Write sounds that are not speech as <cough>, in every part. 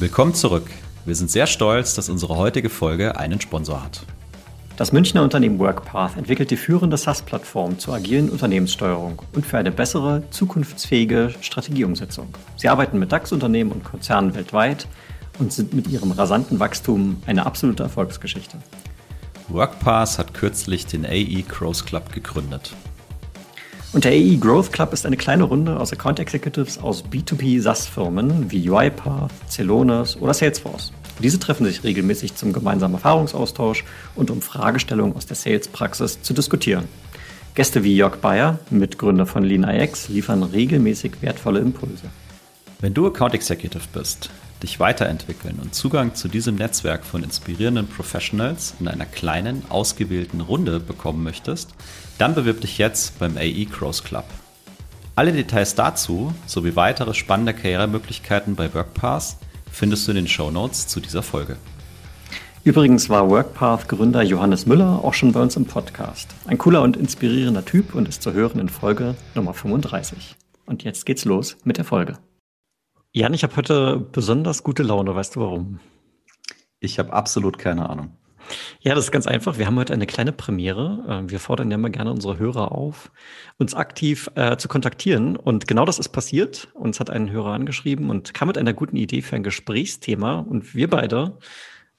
Willkommen zurück. Wir sind sehr stolz, dass unsere heutige Folge einen Sponsor hat. Das Münchner Unternehmen WorkPath entwickelt die führende SaaS-Plattform zur agilen Unternehmenssteuerung und für eine bessere, zukunftsfähige Strategieumsetzung. Sie arbeiten mit DAX-Unternehmen und Konzernen weltweit und sind mit ihrem rasanten Wachstum eine absolute Erfolgsgeschichte. WorkPath hat kürzlich den AE Growth Club gegründet. Und der AE Growth Club ist eine kleine Runde aus Account Executives aus B2B SaaS-Firmen wie UiPath, Celonis oder Salesforce. Diese treffen sich regelmäßig zum gemeinsamen Erfahrungsaustausch und um Fragestellungen aus der Sales-Praxis zu diskutieren. Gäste wie Jörg Bayer, Mitgründer von LeanIX, liefern regelmäßig wertvolle Impulse. Wenn du Account Executive bist, dich weiterentwickeln und Zugang zu diesem Netzwerk von inspirierenden Professionals in einer kleinen, ausgewählten Runde bekommen möchtest, dann bewirb dich jetzt beim AE Cross Club. Alle Details dazu sowie weitere spannende Karrieremöglichkeiten bei WorkPath findest du in den Show Notes zu dieser Folge. Übrigens war WorkPath-Gründer Johannes Müller auch schon bei uns im Podcast. Ein cooler und inspirierender Typ und ist zu hören in Folge Nummer 35. Und jetzt geht's los mit der Folge. Jan, ich habe heute besonders gute Laune. Weißt du warum? Ich habe absolut keine Ahnung. Ja, das ist ganz einfach. Wir haben heute eine kleine Premiere. Ähm, wir fordern ja immer gerne unsere Hörer auf, uns aktiv äh, zu kontaktieren. Und genau das ist passiert. Uns hat ein Hörer angeschrieben und kam mit einer guten Idee für ein Gesprächsthema. Und wir beide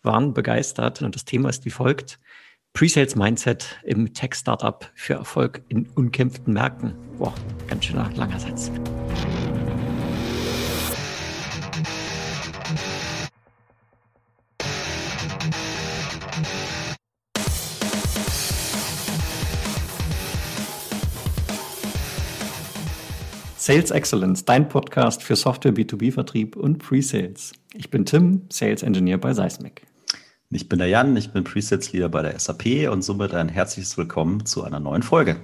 waren begeistert. Und das Thema ist wie folgt. Pre-Sales Mindset im Tech-Startup für Erfolg in unkämpften Märkten. Boah, ganz schöner langer Satz. Sales Excellence, dein Podcast für Software B2B-Vertrieb und Pre-Sales. Ich bin Tim, Sales Engineer bei Seismic. Ich bin der Jan, ich bin Pre-Sales Leader bei der SAP und somit ein herzliches Willkommen zu einer neuen Folge.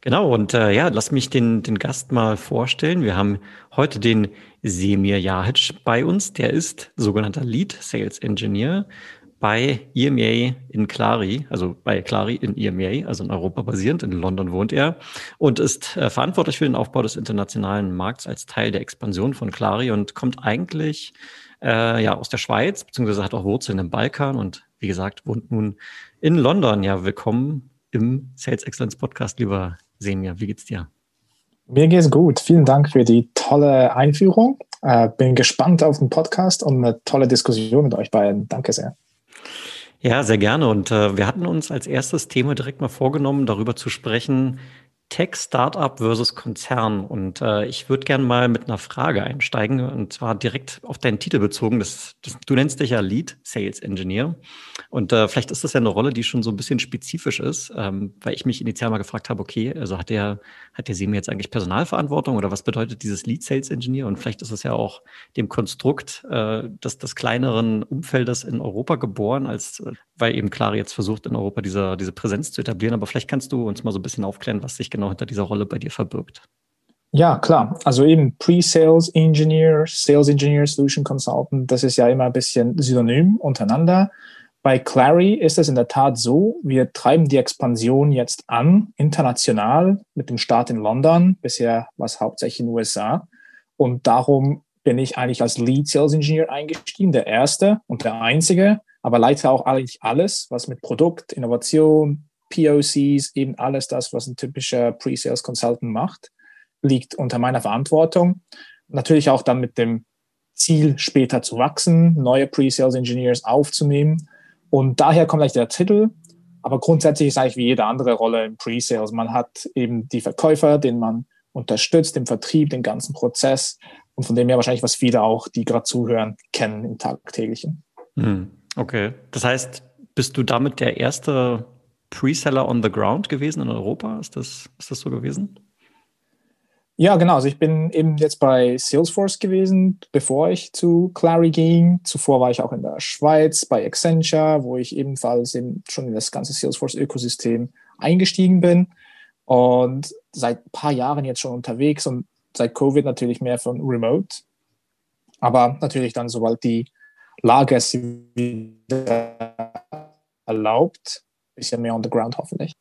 Genau, und äh, ja, lass mich den, den Gast mal vorstellen. Wir haben heute den Semir Jahic bei uns. Der ist sogenannter Lead Sales Engineer bei EMEA in Clari, also bei Clari in EMEA, also in Europa basierend. In London wohnt er und ist äh, verantwortlich für den Aufbau des internationalen Markts als Teil der Expansion von Clari und kommt eigentlich äh, ja aus der Schweiz, beziehungsweise hat auch Wurzeln im Balkan und wie gesagt, wohnt nun in London. Ja, willkommen im Sales Excellence Podcast, lieber Semir. Wie geht's dir? Mir geht's gut. Vielen Dank für die tolle Einführung. Äh, bin gespannt auf den Podcast und eine tolle Diskussion mit euch beiden. Danke sehr. Ja, sehr gerne. Und äh, wir hatten uns als erstes Thema direkt mal vorgenommen, darüber zu sprechen, Tech-Startup versus Konzern. Und äh, ich würde gerne mal mit einer Frage einsteigen, und zwar direkt auf deinen Titel bezogen. Das, das, du nennst dich ja Lead Sales Engineer. Und äh, vielleicht ist das ja eine Rolle, die schon so ein bisschen spezifisch ist, ähm, weil ich mich initial mal gefragt habe, okay, also hat der, hat der Semi jetzt eigentlich Personalverantwortung oder was bedeutet dieses Lead Sales Engineer? Und vielleicht ist es ja auch dem Konstrukt äh, des, des kleineren Umfeldes in Europa geboren, als weil eben Klare jetzt versucht, in Europa diese, diese Präsenz zu etablieren. Aber vielleicht kannst du uns mal so ein bisschen aufklären, was sich genau hinter dieser Rolle bei dir verbirgt. Ja, klar. Also eben Pre-Sales Engineer, Sales Engineer, Solution Consultant, das ist ja immer ein bisschen synonym untereinander. Bei Clary ist es in der Tat so, wir treiben die Expansion jetzt an, international, mit dem Start in London. Bisher war es hauptsächlich in den USA. Und darum bin ich eigentlich als Lead Sales Engineer eingestiegen, der erste und der einzige, aber leite auch eigentlich alles, was mit Produkt, Innovation, POCs, eben alles das, was ein typischer Pre-Sales Consultant macht, liegt unter meiner Verantwortung. Natürlich auch dann mit dem Ziel, später zu wachsen, neue Pre-Sales Engineers aufzunehmen. Und daher kommt eigentlich der Titel. Aber grundsätzlich ist eigentlich wie jede andere Rolle im Pre-Sales. Man hat eben die Verkäufer, den man unterstützt, den Vertrieb, den ganzen Prozess. Und von dem her wahrscheinlich, was viele auch, die gerade zuhören, kennen im tagtäglichen. Hm, okay. Das heißt, bist du damit der erste Preseller on the ground gewesen in Europa? Ist das, ist das so gewesen? Ja, genau. Also ich bin eben jetzt bei Salesforce gewesen, bevor ich zu Clary ging. Zuvor war ich auch in der Schweiz bei Accenture, wo ich ebenfalls eben schon in das ganze Salesforce-Ökosystem eingestiegen bin. Und seit ein paar Jahren jetzt schon unterwegs und seit Covid natürlich mehr von Remote. Aber natürlich dann, sobald die Lage es wieder erlaubt, bisschen mehr on the ground hoffentlich.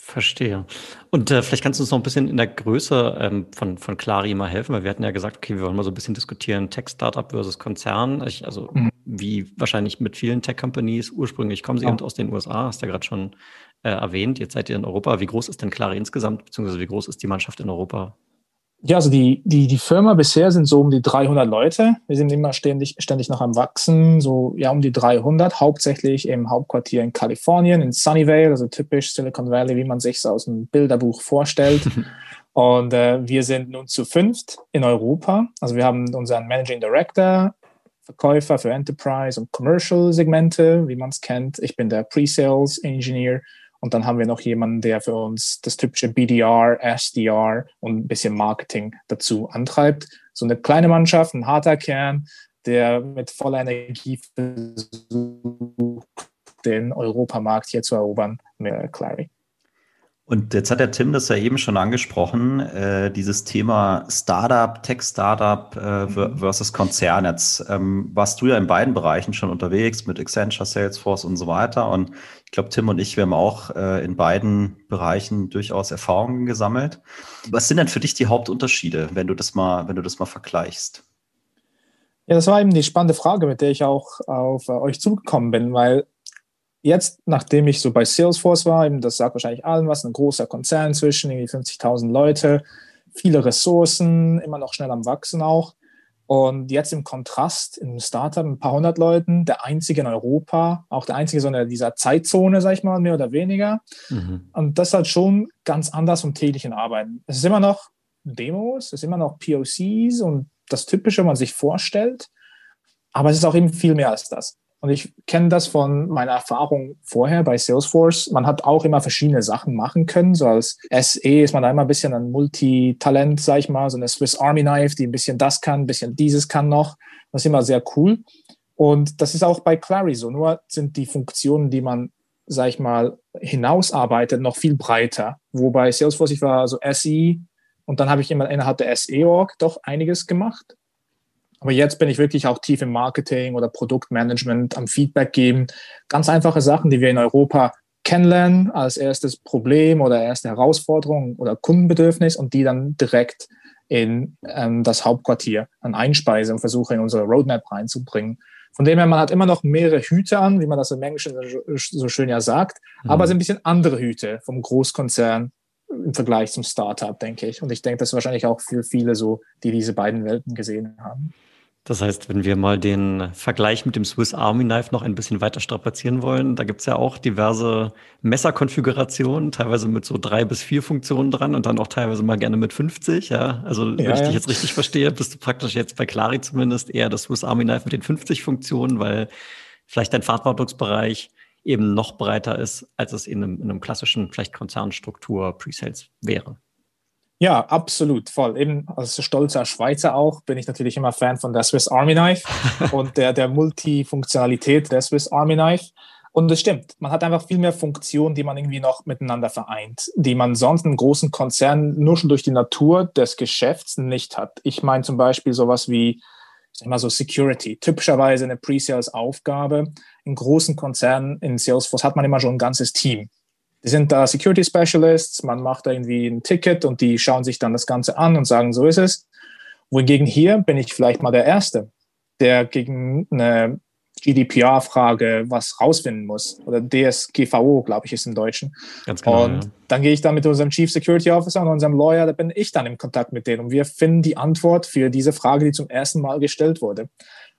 Verstehe. Und äh, vielleicht kannst du uns noch ein bisschen in der Größe ähm, von, von Clari mal helfen, weil wir hatten ja gesagt, okay, wir wollen mal so ein bisschen diskutieren, Tech-Startup versus Konzern. Ich, also mhm. wie wahrscheinlich mit vielen Tech-Companies, ursprünglich kommen sie ja. eben aus den USA, hast du ja gerade schon äh, erwähnt, jetzt seid ihr in Europa. Wie groß ist denn Clari insgesamt, beziehungsweise wie groß ist die Mannschaft in Europa? Ja, also die, die, die Firma bisher sind so um die 300 Leute. Wir sind immer ständig, ständig noch am Wachsen, so ja um die 300, hauptsächlich im Hauptquartier in Kalifornien, in Sunnyvale, also typisch Silicon Valley, wie man sich so aus dem Bilderbuch vorstellt. <laughs> Und äh, wir sind nun zu fünft in Europa. Also wir haben unseren Managing Director, Verkäufer für Enterprise und Commercial Segmente, wie man es kennt. Ich bin der Pre-Sales Engineer und dann haben wir noch jemanden, der für uns das typische BDR, SDR und ein bisschen Marketing dazu antreibt. So eine kleine Mannschaft, ein harter Kern, der mit voller Energie versucht, den Europamarkt hier zu erobern mit Clary. Und jetzt hat der Tim das ja eben schon angesprochen, äh, dieses Thema Startup, Tech-Startup äh, mhm. versus Konzern. Jetzt ähm, warst du ja in beiden Bereichen schon unterwegs mit Accenture, Salesforce und so weiter. Und ich glaube, Tim und ich, wir haben auch äh, in beiden Bereichen durchaus Erfahrungen gesammelt. Was sind denn für dich die Hauptunterschiede, wenn du das mal, wenn du das mal vergleichst? Ja, das war eben die spannende Frage, mit der ich auch auf äh, euch zugekommen bin, weil jetzt, nachdem ich so bei Salesforce war, eben, das sagt wahrscheinlich allen was, ein großer Konzern zwischen irgendwie 50.000 Leute, viele Ressourcen, immer noch schnell am Wachsen auch. Und jetzt im Kontrast, im Startup ein paar hundert Leuten, der einzige in Europa, auch der einzige so in dieser Zeitzone, sag ich mal, mehr oder weniger. Mhm. Und das ist halt schon ganz anders vom täglichen Arbeiten. Es ist immer noch Demos, es ist immer noch POCs und das Typische, was man sich vorstellt. Aber es ist auch eben viel mehr als das. Und ich kenne das von meiner Erfahrung vorher bei Salesforce. Man hat auch immer verschiedene Sachen machen können. So als SE ist man da immer ein bisschen ein Multitalent, sag ich mal, so eine Swiss Army Knife, die ein bisschen das kann, ein bisschen dieses kann noch. Das ist immer sehr cool. Und das ist auch bei Clary so. Nur sind die Funktionen, die man, sag ich mal, hinausarbeitet, noch viel breiter. Wobei Salesforce, ich war so SE und dann habe ich immer innerhalb der SE-Org doch einiges gemacht. Aber jetzt bin ich wirklich auch tief im Marketing oder Produktmanagement am Feedback geben. Ganz einfache Sachen, die wir in Europa kennenlernen als erstes Problem oder erste Herausforderung oder Kundenbedürfnis und die dann direkt in ähm, das Hauptquartier an einspeise und versuche in unsere Roadmap reinzubringen. Von dem her, man hat immer noch mehrere Hüte an, wie man das im Englischen so schön ja sagt, mhm. aber es sind ein bisschen andere Hüte vom Großkonzern im Vergleich zum Startup, denke ich. Und ich denke, das ist wahrscheinlich auch für viele so, die diese beiden Welten gesehen haben. Das heißt, wenn wir mal den Vergleich mit dem Swiss Army Knife noch ein bisschen weiter strapazieren wollen, da gibt es ja auch diverse Messerkonfigurationen, teilweise mit so drei bis vier Funktionen dran und dann auch teilweise mal gerne mit 50. Ja, also ja, wenn ich ja. dich jetzt richtig verstehe, bist du praktisch jetzt bei Clari zumindest eher das Swiss Army Knife mit den 50 Funktionen, weil vielleicht dein Verantwortungsbereich eben noch breiter ist, als es in einem, in einem klassischen, vielleicht Konzernstruktur Presales wäre. Ja, absolut, voll. Eben als stolzer Schweizer auch bin ich natürlich immer Fan von der Swiss Army Knife <laughs> und der, der Multifunktionalität der Swiss Army Knife. Und es stimmt, man hat einfach viel mehr Funktionen, die man irgendwie noch miteinander vereint, die man sonst in großen Konzernen nur schon durch die Natur des Geschäfts nicht hat. Ich meine zum Beispiel sowas wie, sag mal so Security, typischerweise eine Pre-Sales-Aufgabe. In großen Konzernen in Salesforce hat man immer schon ein ganzes Team die sind da Security Specialists, man macht da irgendwie ein Ticket und die schauen sich dann das Ganze an und sagen, so ist es. Wohingegen hier bin ich vielleicht mal der Erste, der gegen eine GDPR-Frage was rausfinden muss. Oder DSGVO, glaube ich, ist im Deutschen. Ganz genau. Und ja. dann gehe ich dann mit unserem Chief Security Officer und unserem Lawyer, da bin ich dann im Kontakt mit denen. Und wir finden die Antwort für diese Frage, die zum ersten Mal gestellt wurde.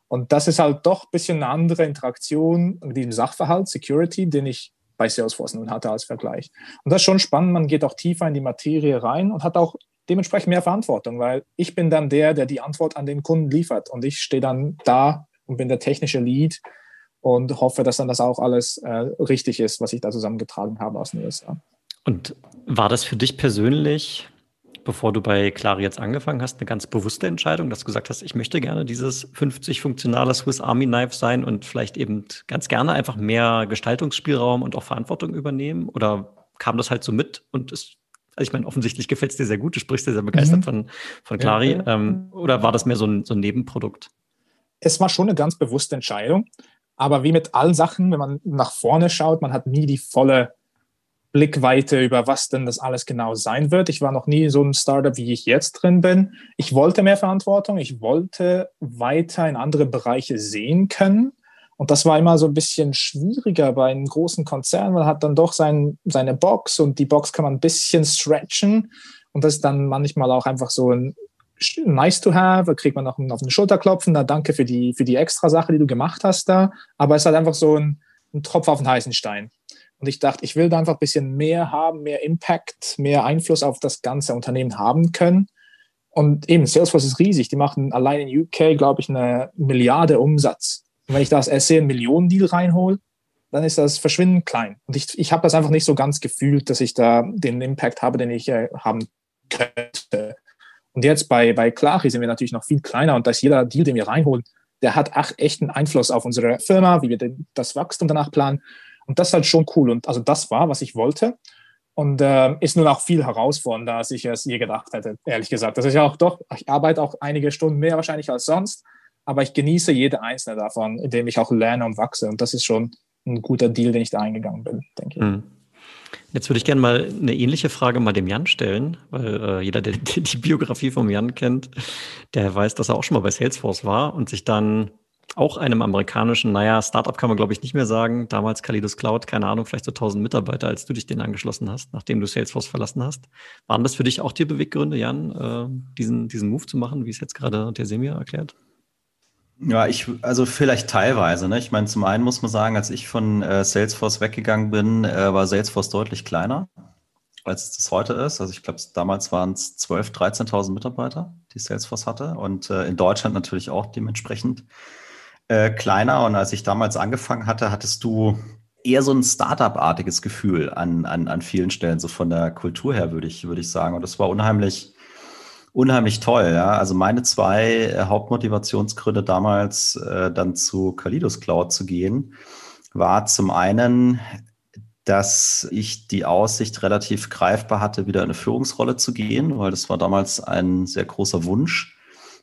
Und das ist halt doch ein bisschen eine andere Interaktion mit diesem Sachverhalt, Security, den ich bei Salesforce nun hatte als Vergleich. Und das ist schon spannend, man geht auch tiefer in die Materie rein und hat auch dementsprechend mehr Verantwortung, weil ich bin dann der, der die Antwort an den Kunden liefert und ich stehe dann da und bin der technische Lead und hoffe, dass dann das auch alles äh, richtig ist, was ich da zusammengetragen habe aus den USA. Und war das für dich persönlich bevor du bei Clari jetzt angefangen hast, eine ganz bewusste Entscheidung, dass du gesagt hast, ich möchte gerne dieses 50 funktionale Swiss Army Knife sein und vielleicht eben ganz gerne einfach mehr Gestaltungsspielraum und auch Verantwortung übernehmen? Oder kam das halt so mit und ist also ich meine, offensichtlich gefällt es dir sehr gut, du sprichst dir sehr begeistert mhm. von, von Clari. Ja, ja. Ähm, oder war das mehr so ein, so ein Nebenprodukt? Es war schon eine ganz bewusste Entscheidung. Aber wie mit allen Sachen, wenn man nach vorne schaut, man hat nie die volle Blickweite über was denn das alles genau sein wird. Ich war noch nie so ein Startup, wie ich jetzt drin bin. Ich wollte mehr Verantwortung. Ich wollte weiter in andere Bereiche sehen können. Und das war immer so ein bisschen schwieriger bei einem großen Konzern. Man hat dann doch sein, seine Box und die Box kann man ein bisschen stretchen. Und das ist dann manchmal auch einfach so ein nice to have, da kriegt man noch auf den Schulter klopfen, da danke für die, für die extra Sache, die du gemacht hast da. Aber es ist halt einfach so ein, ein Tropf auf den heißen Stein. Und ich dachte, ich will da einfach ein bisschen mehr haben, mehr Impact, mehr Einfluss auf das ganze Unternehmen haben können. Und eben, Salesforce ist riesig. Die machen allein in UK, glaube ich, eine Milliarde Umsatz. Und wenn ich das SC einen Millionen-Deal reinhole, dann ist das verschwindend klein. Und ich, ich habe das einfach nicht so ganz gefühlt, dass ich da den Impact habe, den ich äh, haben könnte. Und jetzt bei, bei Clari sind wir natürlich noch viel kleiner und da ist jeder Deal, den wir reinholen, der hat ach, echten Einfluss auf unsere Firma, wie wir das Wachstum danach planen. Und das ist halt schon cool. Und also das war, was ich wollte. Und äh, ist nun auch viel herausfordernder, als ich es je gedacht hätte, ehrlich gesagt. Das ist ja auch doch, ich arbeite auch einige Stunden mehr wahrscheinlich als sonst, aber ich genieße jede einzelne davon, indem ich auch lerne und wachse. Und das ist schon ein guter Deal, den ich da eingegangen bin, denke ich. Mhm. Jetzt würde ich gerne mal eine ähnliche Frage mal dem Jan stellen, weil äh, jeder, der, der <laughs> die Biografie vom Jan kennt, der weiß, dass er auch schon mal bei Salesforce war und sich dann auch einem amerikanischen, naja, Startup kann man glaube ich nicht mehr sagen, damals Kalidos Cloud, keine Ahnung, vielleicht so 1000 Mitarbeiter, als du dich denen angeschlossen hast, nachdem du Salesforce verlassen hast. Waren das für dich auch die Beweggründe, Jan, äh, diesen, diesen Move zu machen, wie es jetzt gerade der Semir erklärt? Ja, ich, also vielleicht teilweise. Ne? Ich meine, zum einen muss man sagen, als ich von äh, Salesforce weggegangen bin, äh, war Salesforce deutlich kleiner, als es heute ist. Also ich glaube, damals waren es 12.000, 13.000 Mitarbeiter, die Salesforce hatte. Und äh, in Deutschland natürlich auch dementsprechend äh, kleiner. Und als ich damals angefangen hatte, hattest du eher so ein Startup-artiges Gefühl an, an, an vielen Stellen, so von der Kultur her, würde ich, würde ich sagen. Und das war unheimlich, unheimlich toll. Ja? Also meine zwei äh, Hauptmotivationsgründe damals, äh, dann zu Kalidos Cloud zu gehen, war zum einen, dass ich die Aussicht relativ greifbar hatte, wieder in eine Führungsrolle zu gehen, weil das war damals ein sehr großer Wunsch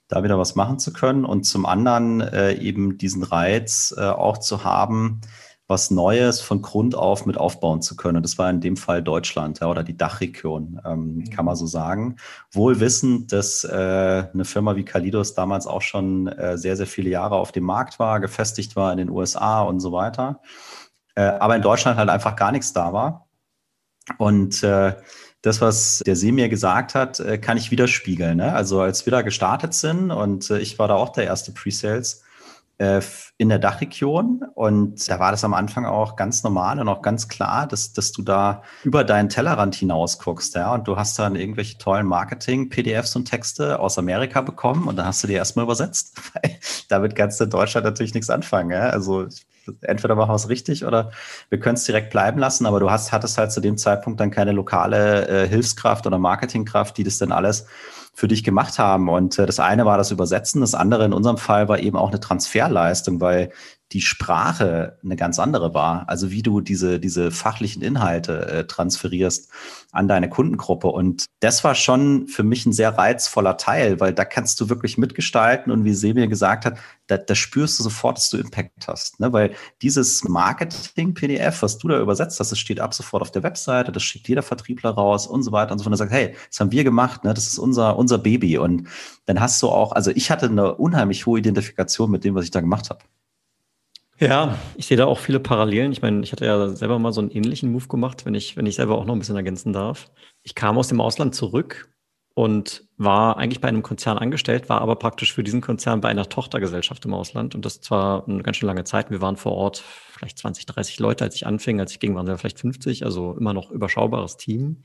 da wieder was machen zu können und zum anderen äh, eben diesen Reiz äh, auch zu haben, was Neues von Grund auf mit aufbauen zu können. Das war in dem Fall Deutschland ja, oder die Dachregion, ähm, mhm. kann man so sagen. Wohl wissend, dass äh, eine Firma wie Kalidos damals auch schon äh, sehr, sehr viele Jahre auf dem Markt war, gefestigt war in den USA und so weiter. Äh, aber in Deutschland halt einfach gar nichts da war. Und äh, das, was der See mir gesagt hat, äh, kann ich widerspiegeln. Ne? Also als wir da gestartet sind und äh, ich war da auch der erste Pre-Sales äh, in der Dachregion und da war das am Anfang auch ganz normal und auch ganz klar, dass, dass du da über deinen Tellerrand hinaus guckst, ja, und du hast dann irgendwelche tollen Marketing-PDFs und Texte aus Amerika bekommen und dann hast du die erstmal übersetzt. Damit kannst du in Deutschland natürlich nichts anfangen, ja? Also ich entweder machen wir es richtig oder wir können es direkt bleiben lassen, aber du hast, hattest halt zu dem Zeitpunkt dann keine lokale äh, Hilfskraft oder Marketingkraft, die das dann alles für dich gemacht haben. Und äh, das eine war das Übersetzen, das andere in unserem Fall war eben auch eine Transferleistung, weil die Sprache eine ganz andere war. Also wie du diese, diese fachlichen Inhalte äh, transferierst an deine Kundengruppe. Und das war schon für mich ein sehr reizvoller Teil, weil da kannst du wirklich mitgestalten. Und wie Semir gesagt hat, da, da spürst du sofort, dass du Impact hast. Ne? Weil dieses Marketing-PDF, was du da übersetzt hast, das steht ab sofort auf der Webseite, das schickt jeder Vertriebler raus und so weiter und so fort. Und sagt, hey, das haben wir gemacht, ne? das ist unser, unser Baby. Und dann hast du auch, also ich hatte eine unheimlich hohe Identifikation mit dem, was ich da gemacht habe. Ja, ich sehe da auch viele Parallelen. Ich meine, ich hatte ja selber mal so einen ähnlichen Move gemacht, wenn ich, wenn ich selber auch noch ein bisschen ergänzen darf. Ich kam aus dem Ausland zurück und war eigentlich bei einem Konzern angestellt, war aber praktisch für diesen Konzern bei einer Tochtergesellschaft im Ausland. Und das zwar eine ganz schön lange Zeit. Wir waren vor Ort vielleicht 20, 30 Leute, als ich anfing. Als ich ging, waren wir vielleicht 50, also immer noch überschaubares Team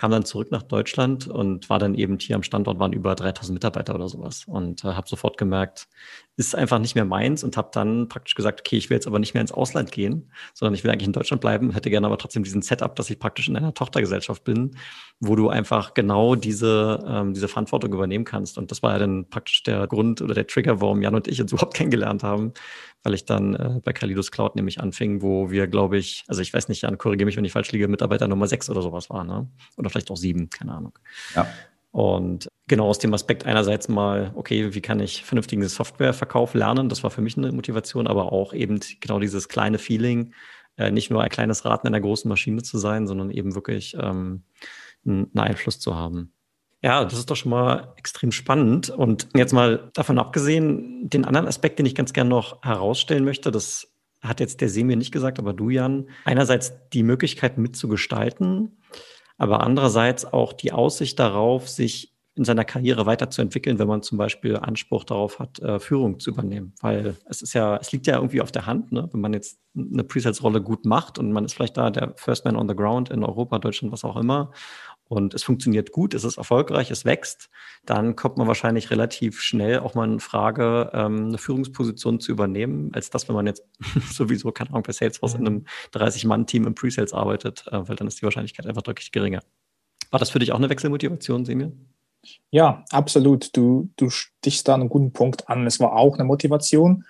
kam dann zurück nach Deutschland und war dann eben hier am Standort, waren über 3000 Mitarbeiter oder sowas. Und äh, habe sofort gemerkt, ist einfach nicht mehr meins und habe dann praktisch gesagt, okay, ich will jetzt aber nicht mehr ins Ausland gehen, sondern ich will eigentlich in Deutschland bleiben, hätte gerne aber trotzdem diesen Setup, dass ich praktisch in einer Tochtergesellschaft bin, wo du einfach genau diese, ähm, diese Verantwortung übernehmen kannst. Und das war ja dann praktisch der Grund oder der Trigger, warum Jan und ich uns <laughs> überhaupt kennengelernt haben, weil ich dann äh, bei Kalidos Cloud nämlich anfing, wo wir, glaube ich, also ich weiß nicht, Jan, korrigiere mich, wenn ich falsch liege, Mitarbeiter Nummer sechs oder sowas waren, ne? Oder vielleicht auch sieben, keine Ahnung. Ja. Und genau aus dem Aspekt einerseits mal, okay, wie kann ich vernünftigen Softwareverkauf lernen? Das war für mich eine Motivation, aber auch eben genau dieses kleine Feeling, äh, nicht nur ein kleines Rad in einer großen Maschine zu sein, sondern eben wirklich ähm, einen Einfluss zu haben. Ja, das ist doch schon mal extrem spannend. Und jetzt mal davon abgesehen, den anderen Aspekt, den ich ganz gerne noch herausstellen möchte, das hat jetzt der Semir nicht gesagt, aber du, Jan, einerseits die Möglichkeit mitzugestalten, aber andererseits auch die Aussicht darauf, sich in seiner Karriere weiterzuentwickeln, wenn man zum Beispiel Anspruch darauf hat, äh, Führung zu übernehmen. Weil es ist ja, es liegt ja irgendwie auf der Hand, ne? wenn man jetzt eine Presales-Rolle gut macht und man ist vielleicht da der First Man on the Ground in Europa, Deutschland, was auch immer und es funktioniert gut, es ist erfolgreich, es wächst, dann kommt man wahrscheinlich relativ schnell auch mal in Frage, ähm, eine Führungsposition zu übernehmen, als das, wenn man jetzt <laughs> sowieso, keine Ahnung, bei Salesforce in einem 30-Mann-Team im Pre-Sales arbeitet, äh, weil dann ist die Wahrscheinlichkeit einfach deutlich geringer. War das für dich auch eine Wechselmotivation, Semir? Ja, absolut. Du, du stichst da einen guten Punkt an. Es war auch eine Motivation.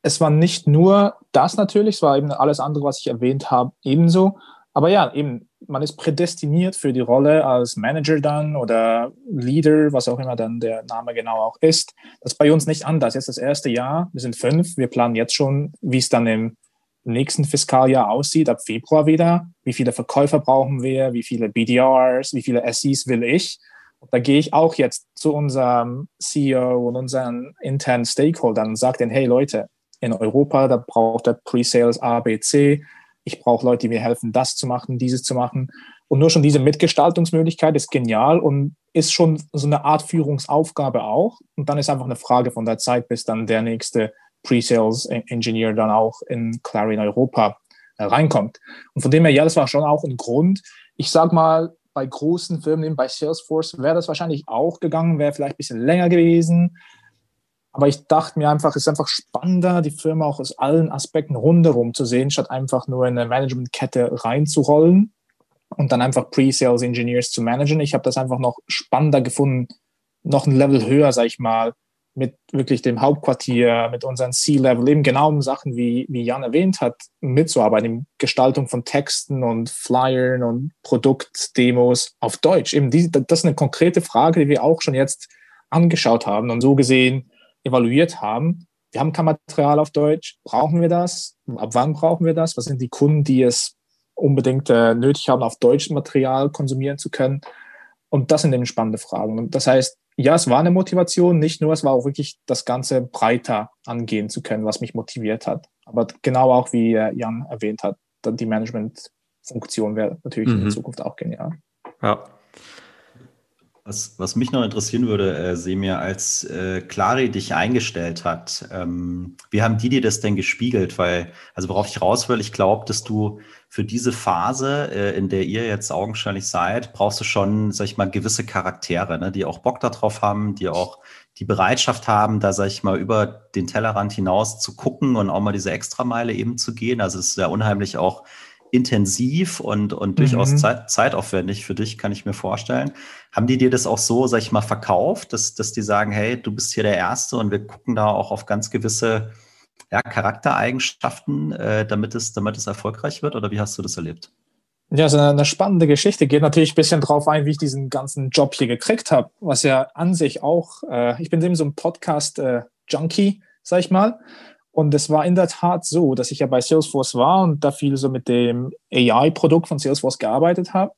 Es war nicht nur das natürlich, es war eben alles andere, was ich erwähnt habe, ebenso. Aber ja, eben, man ist prädestiniert für die Rolle als Manager dann oder Leader, was auch immer dann der Name genau auch ist. Das ist bei uns nicht anders. Jetzt das erste Jahr, wir sind fünf, wir planen jetzt schon, wie es dann im nächsten Fiskaljahr aussieht, ab Februar wieder. Wie viele Verkäufer brauchen wir, wie viele BDRs, wie viele SEs will ich. Und da gehe ich auch jetzt zu unserem CEO und unseren internen Stakeholdern und sage denen, hey Leute, in Europa, da braucht der Pre-Sales ABC, ich brauche Leute, die mir helfen, das zu machen, dieses zu machen. Und nur schon diese Mitgestaltungsmöglichkeit ist genial und ist schon so eine Art Führungsaufgabe auch. Und dann ist einfach eine Frage von der Zeit, bis dann der nächste Pre-Sales-Engineer dann auch in Clarion Europa äh, reinkommt. Und von dem her, ja, das war schon auch ein Grund. Ich sag mal, bei großen Firmen, bei Salesforce, wäre das wahrscheinlich auch gegangen, wäre vielleicht ein bisschen länger gewesen. Aber ich dachte mir einfach, es ist einfach spannender, die Firma auch aus allen Aspekten rundherum zu sehen, statt einfach nur in eine Managementkette reinzurollen und dann einfach Pre-Sales Engineers zu managen. Ich habe das einfach noch spannender gefunden, noch ein Level höher, sag ich mal, mit wirklich dem Hauptquartier, mit unseren C-Level, eben genau um Sachen, wie, wie Jan erwähnt hat, mitzuarbeiten, in Gestaltung von Texten und Flyern und Produktdemos auf Deutsch. Eben die, das ist eine konkrete Frage, die wir auch schon jetzt angeschaut haben und so gesehen evaluiert haben. Wir haben kein Material auf Deutsch. Brauchen wir das? Ab wann brauchen wir das? Was sind die Kunden, die es unbedingt äh, nötig haben, auf Deutsch Material konsumieren zu können? Und das sind eben spannende Fragen. Und das heißt, ja, es war eine Motivation, nicht nur, es war auch wirklich das Ganze breiter angehen zu können, was mich motiviert hat. Aber genau auch, wie äh, Jan erwähnt hat, die Management-Funktion wäre natürlich mhm. in Zukunft auch genial. Ja, was, was mich noch interessieren würde, äh, Semir, als äh, Clari dich eingestellt hat, ähm, wie haben die dir das denn gespiegelt? Weil, also worauf ich raus will, ich glaube, dass du für diese Phase, äh, in der ihr jetzt augenscheinlich seid, brauchst du schon, sag ich mal, gewisse Charaktere, ne, die auch Bock darauf haben, die auch die Bereitschaft haben, da, sag ich mal, über den Tellerrand hinaus zu gucken und auch mal diese Extrameile eben zu gehen. Also es ist ja unheimlich auch intensiv und, und mhm. durchaus zeit, zeitaufwendig für dich, kann ich mir vorstellen. Haben die dir das auch so, sag ich mal, verkauft, dass, dass die sagen, hey, du bist hier der Erste und wir gucken da auch auf ganz gewisse ja, Charaktereigenschaften, äh, damit, es, damit es erfolgreich wird? Oder wie hast du das erlebt? Ja, so eine, eine spannende Geschichte. Geht natürlich ein bisschen drauf ein, wie ich diesen ganzen Job hier gekriegt habe, was ja an sich auch, äh, ich bin eben so ein Podcast-Junkie, äh, sag ich mal. Und es war in der Tat so, dass ich ja bei Salesforce war und da viel so mit dem AI-Produkt von Salesforce gearbeitet habe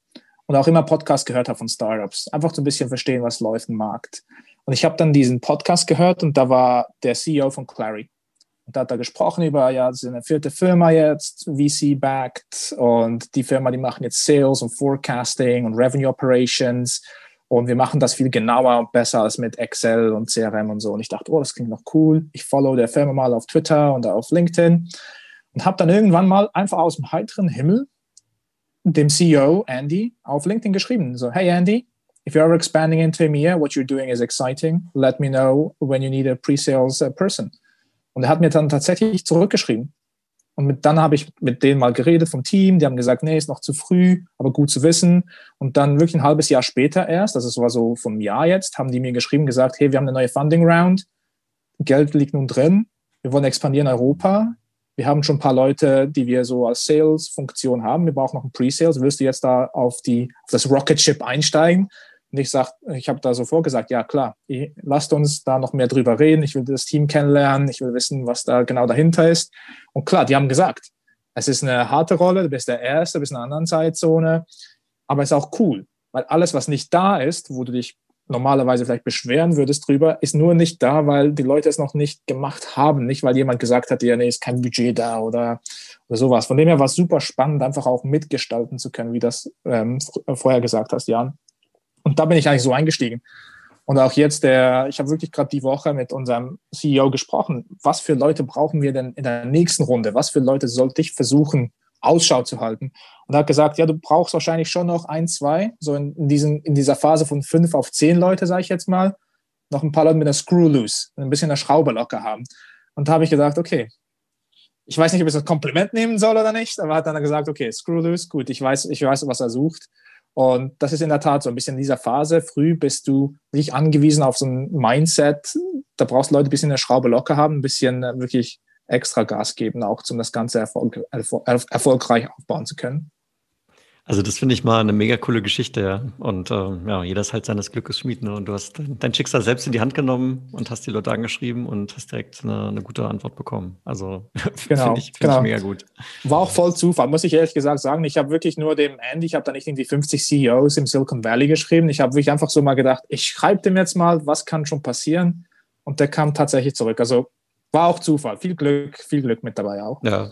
und auch immer Podcasts gehört habe von Startups. Einfach so ein bisschen verstehen, was läuft im Markt. Und ich habe dann diesen Podcast gehört und da war der CEO von Clary. Und da hat er gesprochen über, ja, das ist eine vierte Firma jetzt, VC-backed und die Firma, die machen jetzt Sales und Forecasting und Revenue Operations und wir machen das viel genauer und besser als mit Excel und CRM und so. Und ich dachte, oh, das klingt noch cool. Ich follow der Firma mal auf Twitter und auf LinkedIn und habe dann irgendwann mal einfach aus dem heiteren Himmel dem CEO Andy auf LinkedIn geschrieben. So, hey Andy, if you're expanding into EMEA, what you're doing is exciting. Let me know when you need a pre-sales uh, person. Und er hat mir dann tatsächlich zurückgeschrieben. Und mit, dann habe ich mit denen mal geredet vom Team. Die haben gesagt, nee, ist noch zu früh, aber gut zu wissen. Und dann wirklich ein halbes Jahr später erst, das war so vom Jahr jetzt, haben die mir geschrieben, gesagt, hey, wir haben eine neue Funding Round. Geld liegt nun drin. Wir wollen expandieren in Europa. Wir haben schon ein paar Leute, die wir so als Sales-Funktion haben. Wir brauchen noch ein Pre-Sales. Willst du jetzt da auf, die, auf das Rocket Ship einsteigen? Und ich sag, ich habe da so vorgesagt, ja klar, lasst uns da noch mehr drüber reden. Ich will das Team kennenlernen, ich will wissen, was da genau dahinter ist. Und klar, die haben gesagt, Es ist eine harte Rolle, du bist der Erste, du bist in einer anderen Zeitzone, aber es ist auch cool, weil alles, was nicht da ist, wo du dich normalerweise vielleicht beschweren würdest drüber, ist nur nicht da, weil die Leute es noch nicht gemacht haben, nicht weil jemand gesagt hat, ja, nee, ist kein Budget da oder, oder sowas. Von dem her war es super spannend, einfach auch mitgestalten zu können, wie das ähm, vorher gesagt hast, Jan. Und da bin ich eigentlich so eingestiegen. Und auch jetzt, der, ich habe wirklich gerade die Woche mit unserem CEO gesprochen. Was für Leute brauchen wir denn in der nächsten Runde? Was für Leute sollte ich versuchen, Ausschau zu halten? Und er hat gesagt, ja, du brauchst wahrscheinlich schon noch ein, zwei, so in, in, diesen, in dieser Phase von fünf auf zehn Leute, sage ich jetzt mal, noch ein paar Leute mit einer Screw loose, ein bisschen eine Schraube locker haben. Und da habe ich gedacht, okay, ich weiß nicht, ob ich das Kompliment nehmen soll oder nicht, aber hat dann gesagt, okay, Screw loose, gut, ich weiß, ich weiß, was er sucht. Und das ist in der Tat so ein bisschen in dieser Phase. Früh bist du nicht angewiesen auf so ein Mindset. Da brauchst du Leute ein bisschen eine Schraube locker haben, ein bisschen äh, wirklich extra Gas geben, auch um das Ganze erfolg erfolgreich aufbauen zu können. Also das finde ich mal eine mega coole Geschichte, ja. Und äh, ja, jeder ist halt seines Glückes Schmied. Ne? Und du hast dein Schicksal selbst in die Hand genommen und hast die Leute angeschrieben und hast direkt eine, eine gute Antwort bekommen. Also <laughs> genau, finde ich, find genau. ich mega gut. War auch voll Zufall, muss ich ehrlich gesagt sagen. Ich habe wirklich nur dem Andy, ich habe da nicht irgendwie 50 CEOs im Silicon Valley geschrieben. Ich habe wirklich einfach so mal gedacht, ich schreibe dem jetzt mal, was kann schon passieren. Und der kam tatsächlich zurück. Also war auch Zufall. Viel Glück, viel Glück mit dabei auch. Ja,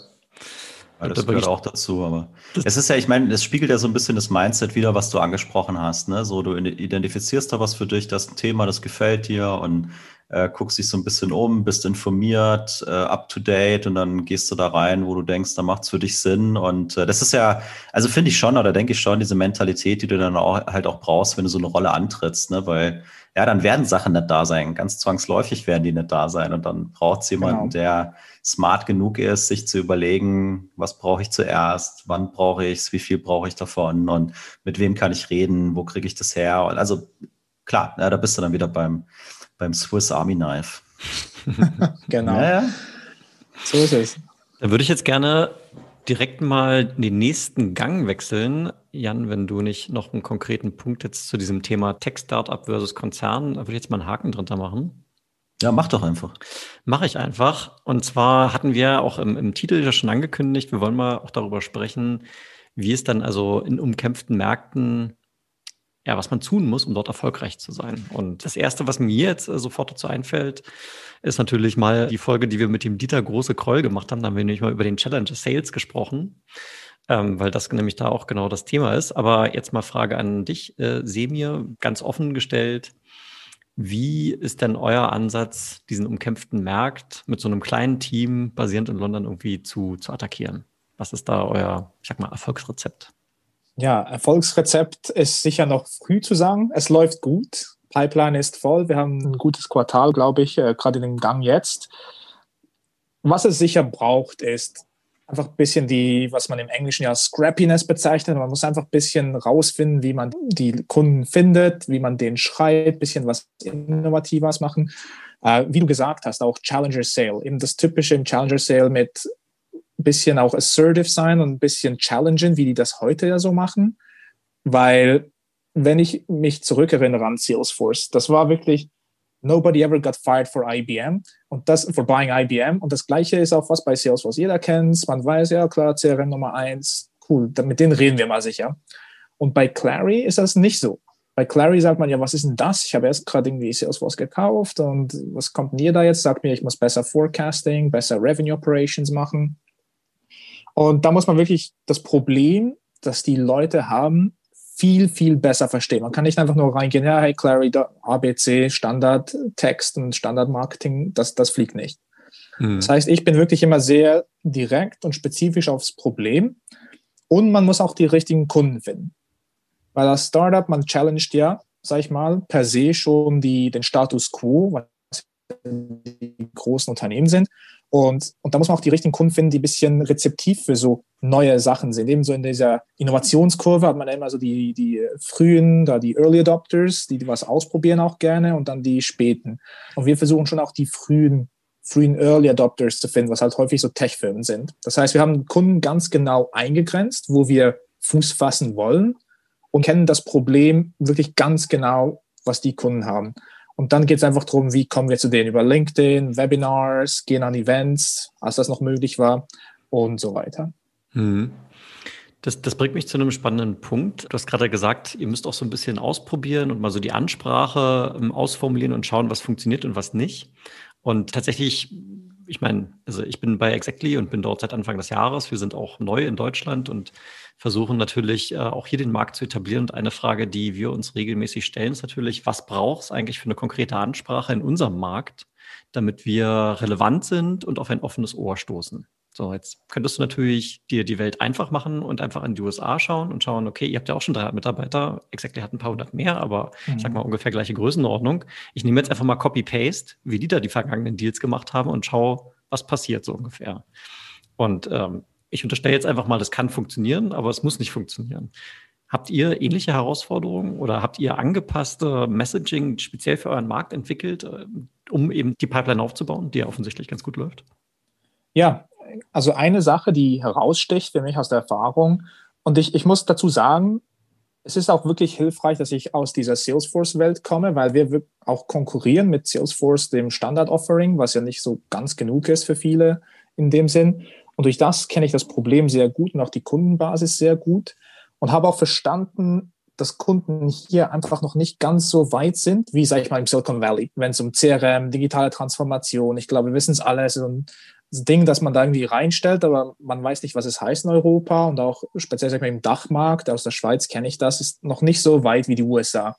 weil das gehört auch dazu, aber es ist ja, ich meine, es spiegelt ja so ein bisschen das Mindset wieder, was du angesprochen hast, ne? So, du identifizierst da was für dich, das Thema, das gefällt dir und äh, guckst dich so ein bisschen um, bist informiert, äh, up to date und dann gehst du da rein, wo du denkst, da macht's für dich Sinn. Und äh, das ist ja, also finde ich schon, oder denke ich schon, diese Mentalität, die du dann auch halt auch brauchst, wenn du so eine Rolle antrittst, ne? Weil ja, dann werden Sachen nicht da sein. Ganz zwangsläufig werden die nicht da sein. Und dann braucht es jemanden, genau. der smart genug ist, sich zu überlegen, was brauche ich zuerst, wann brauche ich es, wie viel brauche ich davon und mit wem kann ich reden, wo kriege ich das her. Und also klar, ja, da bist du dann wieder beim, beim Swiss Army Knife. <laughs> genau. Ja, ja. So ist es. Da würde ich jetzt gerne direkt mal den nächsten Gang wechseln. Jan, wenn du nicht noch einen konkreten Punkt jetzt zu diesem Thema Tech-Startup versus Konzern, da würde ich jetzt mal einen Haken drunter machen. Ja, mach doch einfach. Mache ich einfach. Und zwar hatten wir auch im, im Titel ja schon angekündigt, wir wollen mal auch darüber sprechen, wie es dann also in umkämpften Märkten ja, was man tun muss, um dort erfolgreich zu sein. Und das Erste, was mir jetzt äh, sofort dazu einfällt, ist natürlich mal die Folge, die wir mit dem Dieter Große Kroll gemacht haben. Da haben wir nämlich mal über den Challenge Sales gesprochen, ähm, weil das nämlich da auch genau das Thema ist. Aber jetzt mal Frage an dich, äh, Semir, ganz offen gestellt. Wie ist denn euer Ansatz, diesen umkämpften Markt mit so einem kleinen Team basierend in London irgendwie zu, zu attackieren? Was ist da euer, ich sag mal, Erfolgsrezept? Ja, Erfolgsrezept ist sicher noch früh zu sagen. Es läuft gut. Pipeline ist voll. Wir haben ein gutes Quartal, glaube ich, äh, gerade in dem Gang jetzt. Was es sicher braucht, ist einfach ein bisschen die, was man im Englischen ja Scrappiness bezeichnet. Man muss einfach ein bisschen rausfinden, wie man die Kunden findet, wie man denen schreit, ein bisschen was Innovatives machen. Äh, wie du gesagt hast, auch Challenger Sale. Eben das typische im Challenger Sale mit bisschen auch assertive sein und ein bisschen challengen, wie die das heute ja so machen. Weil, wenn ich mich zurückerinnere an Salesforce, das war wirklich, nobody ever got fired for IBM und das, for buying IBM. Und das Gleiche ist auch was bei Salesforce. Jeder kennt man weiß, ja klar, CRM Nummer eins, cool, mit denen reden wir mal sicher. Und bei Clary ist das nicht so. Bei Clary sagt man ja, was ist denn das? Ich habe erst gerade irgendwie Salesforce gekauft und was kommt denn ihr da jetzt? Sagt mir, ich muss besser Forecasting, besser Revenue Operations machen. Und da muss man wirklich das Problem, das die Leute haben, viel, viel besser verstehen. Man kann nicht einfach nur reingehen, ja, hey, Clary, ABC, Standard Text und Standard Marketing, das, das fliegt nicht. Hm. Das heißt, ich bin wirklich immer sehr direkt und spezifisch aufs Problem. Und man muss auch die richtigen Kunden finden. Weil das Startup, man challenged ja, sag ich mal, per se schon die, den Status quo, was die großen Unternehmen sind. Und, und da muss man auch die richtigen Kunden finden, die ein bisschen rezeptiv für so neue Sachen sind. Ebenso in dieser Innovationskurve hat man immer so die, die frühen, da die Early Adopters, die, was ausprobieren auch gerne und dann die späten. Und wir versuchen schon auch die frühen, frühen Early Adopters zu finden, was halt häufig so Tech-Firmen sind. Das heißt, wir haben Kunden ganz genau eingegrenzt, wo wir Fuß fassen wollen und kennen das Problem wirklich ganz genau, was die Kunden haben. Und dann geht es einfach darum, wie kommen wir zu denen über LinkedIn, Webinars, gehen an Events, als das noch möglich war und so weiter. Mhm. Das, das bringt mich zu einem spannenden Punkt. Du hast gerade gesagt, ihr müsst auch so ein bisschen ausprobieren und mal so die Ansprache ähm, ausformulieren und schauen, was funktioniert und was nicht. Und tatsächlich, ich meine, also ich bin bei Exactly und bin dort seit Anfang des Jahres. Wir sind auch neu in Deutschland und versuchen natürlich äh, auch hier den Markt zu etablieren. Und eine Frage, die wir uns regelmäßig stellen, ist natürlich, was braucht es eigentlich für eine konkrete Ansprache in unserem Markt, damit wir relevant sind und auf ein offenes Ohr stoßen? So, jetzt könntest du natürlich dir die Welt einfach machen und einfach in die USA schauen und schauen, okay, ihr habt ja auch schon 300 Mitarbeiter, Exactly hat ein paar hundert mehr, aber mhm. ich sag mal ungefähr gleiche Größenordnung. Ich nehme jetzt einfach mal Copy-Paste, wie die da die vergangenen Deals gemacht haben und schaue, was passiert so ungefähr. Und ähm, ich unterstelle jetzt einfach mal, das kann funktionieren, aber es muss nicht funktionieren. Habt ihr ähnliche Herausforderungen oder habt ihr angepasste Messaging speziell für euren Markt entwickelt, äh, um eben die Pipeline aufzubauen, die ja offensichtlich ganz gut läuft? Ja, also eine Sache, die heraussticht für mich aus der Erfahrung, und ich, ich muss dazu sagen, es ist auch wirklich hilfreich, dass ich aus dieser Salesforce-Welt komme, weil wir auch konkurrieren mit Salesforce, dem Standard-Offering, was ja nicht so ganz genug ist für viele in dem Sinn. Und durch das kenne ich das Problem sehr gut und auch die Kundenbasis sehr gut und habe auch verstanden, dass Kunden hier einfach noch nicht ganz so weit sind, wie, sage ich mal, im Silicon Valley, wenn es um CRM, digitale Transformation, ich glaube, wir wissen es alle, es ist ein Ding, das man da irgendwie reinstellt, aber man weiß nicht, was es heißt in Europa und auch speziell sag ich mal, im Dachmarkt, aus der Schweiz kenne ich das, ist noch nicht so weit wie die USA.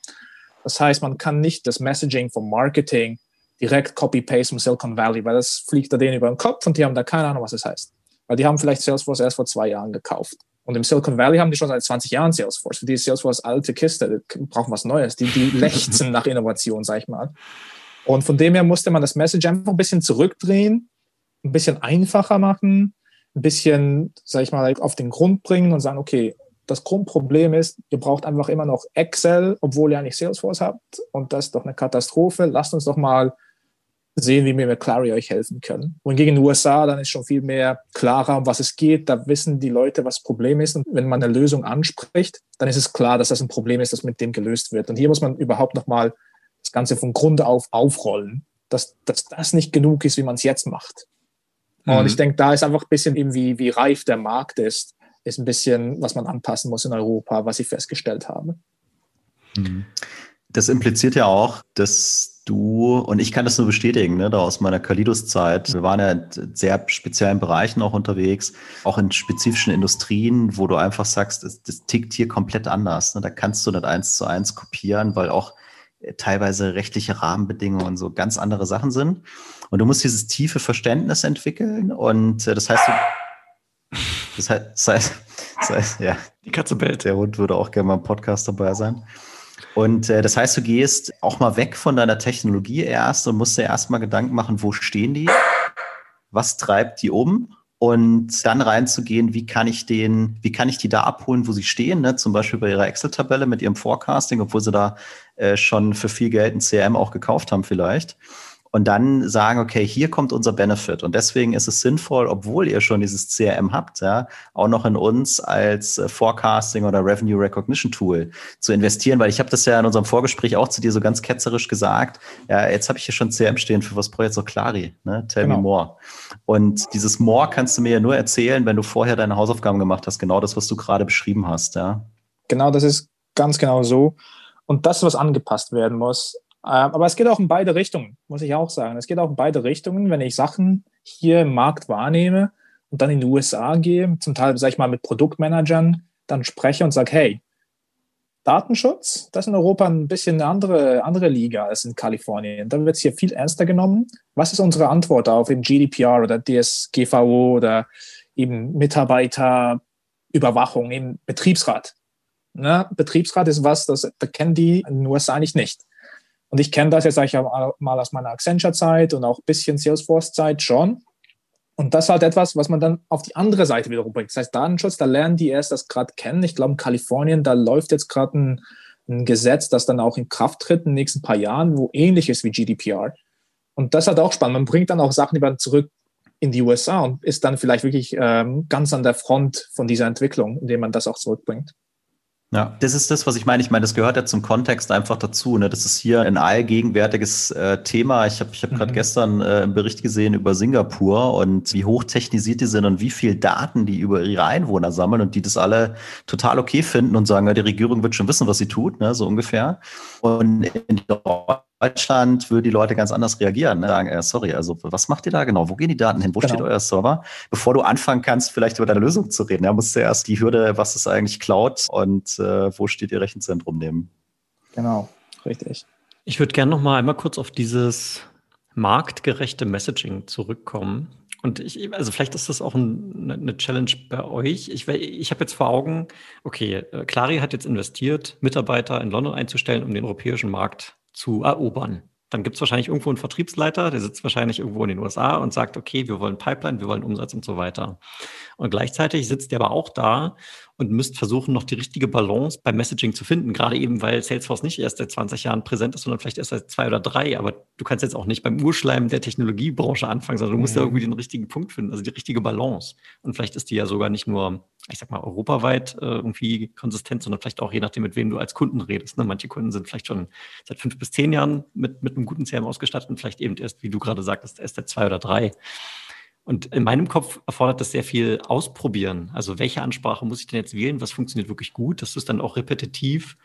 Das heißt, man kann nicht das Messaging vom Marketing direkt copy-paste vom Silicon Valley, weil das fliegt da denen über den Kopf und die haben da keine Ahnung, was es heißt. Weil die haben vielleicht Salesforce erst vor zwei Jahren gekauft. Und im Silicon Valley haben die schon seit 20 Jahren Salesforce. Für die ist Salesforce alte Kiste, die brauchen was Neues. Die, die <laughs> lechzen nach Innovation, sag ich mal. Und von dem her musste man das Message einfach ein bisschen zurückdrehen ein bisschen einfacher machen, ein bisschen, sag ich mal, auf den Grund bringen und sagen, okay, das Grundproblem ist, ihr braucht einfach immer noch Excel, obwohl ihr eigentlich Salesforce habt und das ist doch eine Katastrophe. Lasst uns doch mal sehen, wie wir mit Clary euch helfen können. Und gegen den USA, dann ist schon viel mehr klarer, um was es geht. Da wissen die Leute, was das Problem ist. Und wenn man eine Lösung anspricht, dann ist es klar, dass das ein Problem ist, das mit dem gelöst wird. Und hier muss man überhaupt noch mal das Ganze von Grund auf aufrollen, dass, dass das nicht genug ist, wie man es jetzt macht. Und ich mhm. denke, da ist einfach ein bisschen eben, wie, wie reif der Markt ist, ist ein bisschen, was man anpassen muss in Europa, was ich festgestellt habe. Mhm. Das impliziert ja auch, dass du, und ich kann das nur bestätigen, ne, da aus meiner Kalidos-Zeit, wir waren ja in sehr speziellen Bereichen auch unterwegs, auch in spezifischen Industrien, wo du einfach sagst, das, das tickt hier komplett anders. Ne? Da kannst du nicht eins zu eins kopieren, weil auch teilweise rechtliche Rahmenbedingungen und so ganz andere Sachen sind. Und du musst dieses tiefe Verständnis entwickeln und äh, das heißt, du, das heißt, das heißt, das heißt, ja. Die Katze bellt. Der Hund würde auch gerne mal im Podcast dabei sein. Und äh, das heißt, du gehst auch mal weg von deiner Technologie erst und musst dir erstmal Gedanken machen, wo stehen die? Was treibt die um? und dann reinzugehen, wie kann ich den, wie kann ich die da abholen, wo sie stehen, ne? zum Beispiel bei ihrer Excel-Tabelle mit ihrem Forecasting, obwohl sie da äh, schon für viel Geld ein CRM auch gekauft haben vielleicht und dann sagen, okay, hier kommt unser Benefit. Und deswegen ist es sinnvoll, obwohl ihr schon dieses CRM habt, ja, auch noch in uns als äh, Forecasting oder Revenue Recognition Tool zu investieren, weil ich habe das ja in unserem Vorgespräch auch zu dir so ganz ketzerisch gesagt. Ja, jetzt habe ich hier schon CRM stehen, für was brauche ich jetzt noch Clari? Ne? Tell genau. me more. Und dieses More kannst du mir ja nur erzählen, wenn du vorher deine Hausaufgaben gemacht hast, genau das, was du gerade beschrieben hast, ja. Genau, das ist ganz genau so. Und das, was angepasst werden muss, aber es geht auch in beide Richtungen, muss ich auch sagen. Es geht auch in beide Richtungen, wenn ich Sachen hier im Markt wahrnehme und dann in die USA gehe, zum Teil, sag ich mal, mit Produktmanagern dann spreche und sage, hey, Datenschutz, das ist in Europa ein bisschen eine andere, andere Liga als in Kalifornien. Da wird es hier viel ernster genommen. Was ist unsere Antwort auf eben GDPR oder DSGVO oder eben Mitarbeiterüberwachung im Betriebsrat? Na, Betriebsrat ist was, das, das kennen die in den USA eigentlich nicht. Und ich kenne das jetzt, sage ich mal, aus meiner Accenture-Zeit und auch ein bisschen Salesforce-Zeit schon. Und das ist halt etwas, was man dann auf die andere Seite wiederum bringt. Das heißt, Datenschutz, da lernen die erst das gerade kennen. Ich glaube, in Kalifornien, da läuft jetzt gerade ein, ein, Gesetz, das dann auch in Kraft tritt in den nächsten paar Jahren, wo ähnlich ist wie GDPR. Und das ist halt auch spannend. Man bringt dann auch Sachen über zurück in die USA und ist dann vielleicht wirklich ähm, ganz an der Front von dieser Entwicklung, indem man das auch zurückbringt. Ja, das ist das, was ich meine. Ich meine, das gehört ja zum Kontext einfach dazu. Ne? Das ist hier ein allgegenwärtiges äh, Thema. Ich habe ich hab gerade mhm. gestern äh, einen Bericht gesehen über Singapur und wie hochtechnisiert die sind und wie viel Daten die über ihre Einwohner sammeln und die das alle total okay finden und sagen, ja, die Regierung wird schon wissen, was sie tut, ne? so ungefähr. Und in Deutschland würden die Leute ganz anders reagieren. Ne? Sagen, äh, sorry, also was macht ihr da genau? Wo gehen die Daten hin? Wo genau. steht euer Server? Bevor du anfangen kannst, vielleicht über deine Lösung zu reden, ja, musst du erst die Hürde, was ist eigentlich Cloud und äh, wo steht ihr Rechenzentrum nehmen. Genau, richtig. Ich würde gerne noch mal einmal kurz auf dieses marktgerechte Messaging zurückkommen. Und ich, also vielleicht ist das auch ein, eine Challenge bei euch. Ich, ich habe jetzt vor Augen, okay, äh, Clari hat jetzt investiert, Mitarbeiter in London einzustellen, um den europäischen Markt zu erobern. Dann gibt es wahrscheinlich irgendwo einen Vertriebsleiter, der sitzt wahrscheinlich irgendwo in den USA und sagt, okay, wir wollen Pipeline, wir wollen Umsatz und so weiter. Und gleichzeitig sitzt der aber auch da und müsst versuchen, noch die richtige Balance beim Messaging zu finden. Gerade eben, weil Salesforce nicht erst seit 20 Jahren präsent ist, sondern vielleicht erst seit zwei oder drei. Aber du kannst jetzt auch nicht beim Urschleim der Technologiebranche anfangen, sondern du musst ja irgendwie den richtigen Punkt finden, also die richtige Balance. Und vielleicht ist die ja sogar nicht nur, ich sag mal, europaweit äh, irgendwie konsistent, sondern vielleicht auch je nachdem, mit wem du als Kunden redest. Ne? Manche Kunden sind vielleicht schon seit fünf bis zehn Jahren mit, mit einem guten CRM ausgestattet und vielleicht eben erst, wie du gerade sagtest, erst seit zwei oder drei. Und in meinem Kopf erfordert das sehr viel Ausprobieren. Also welche Ansprache muss ich denn jetzt wählen? Was funktioniert wirklich gut, dass du es dann auch repetitiv,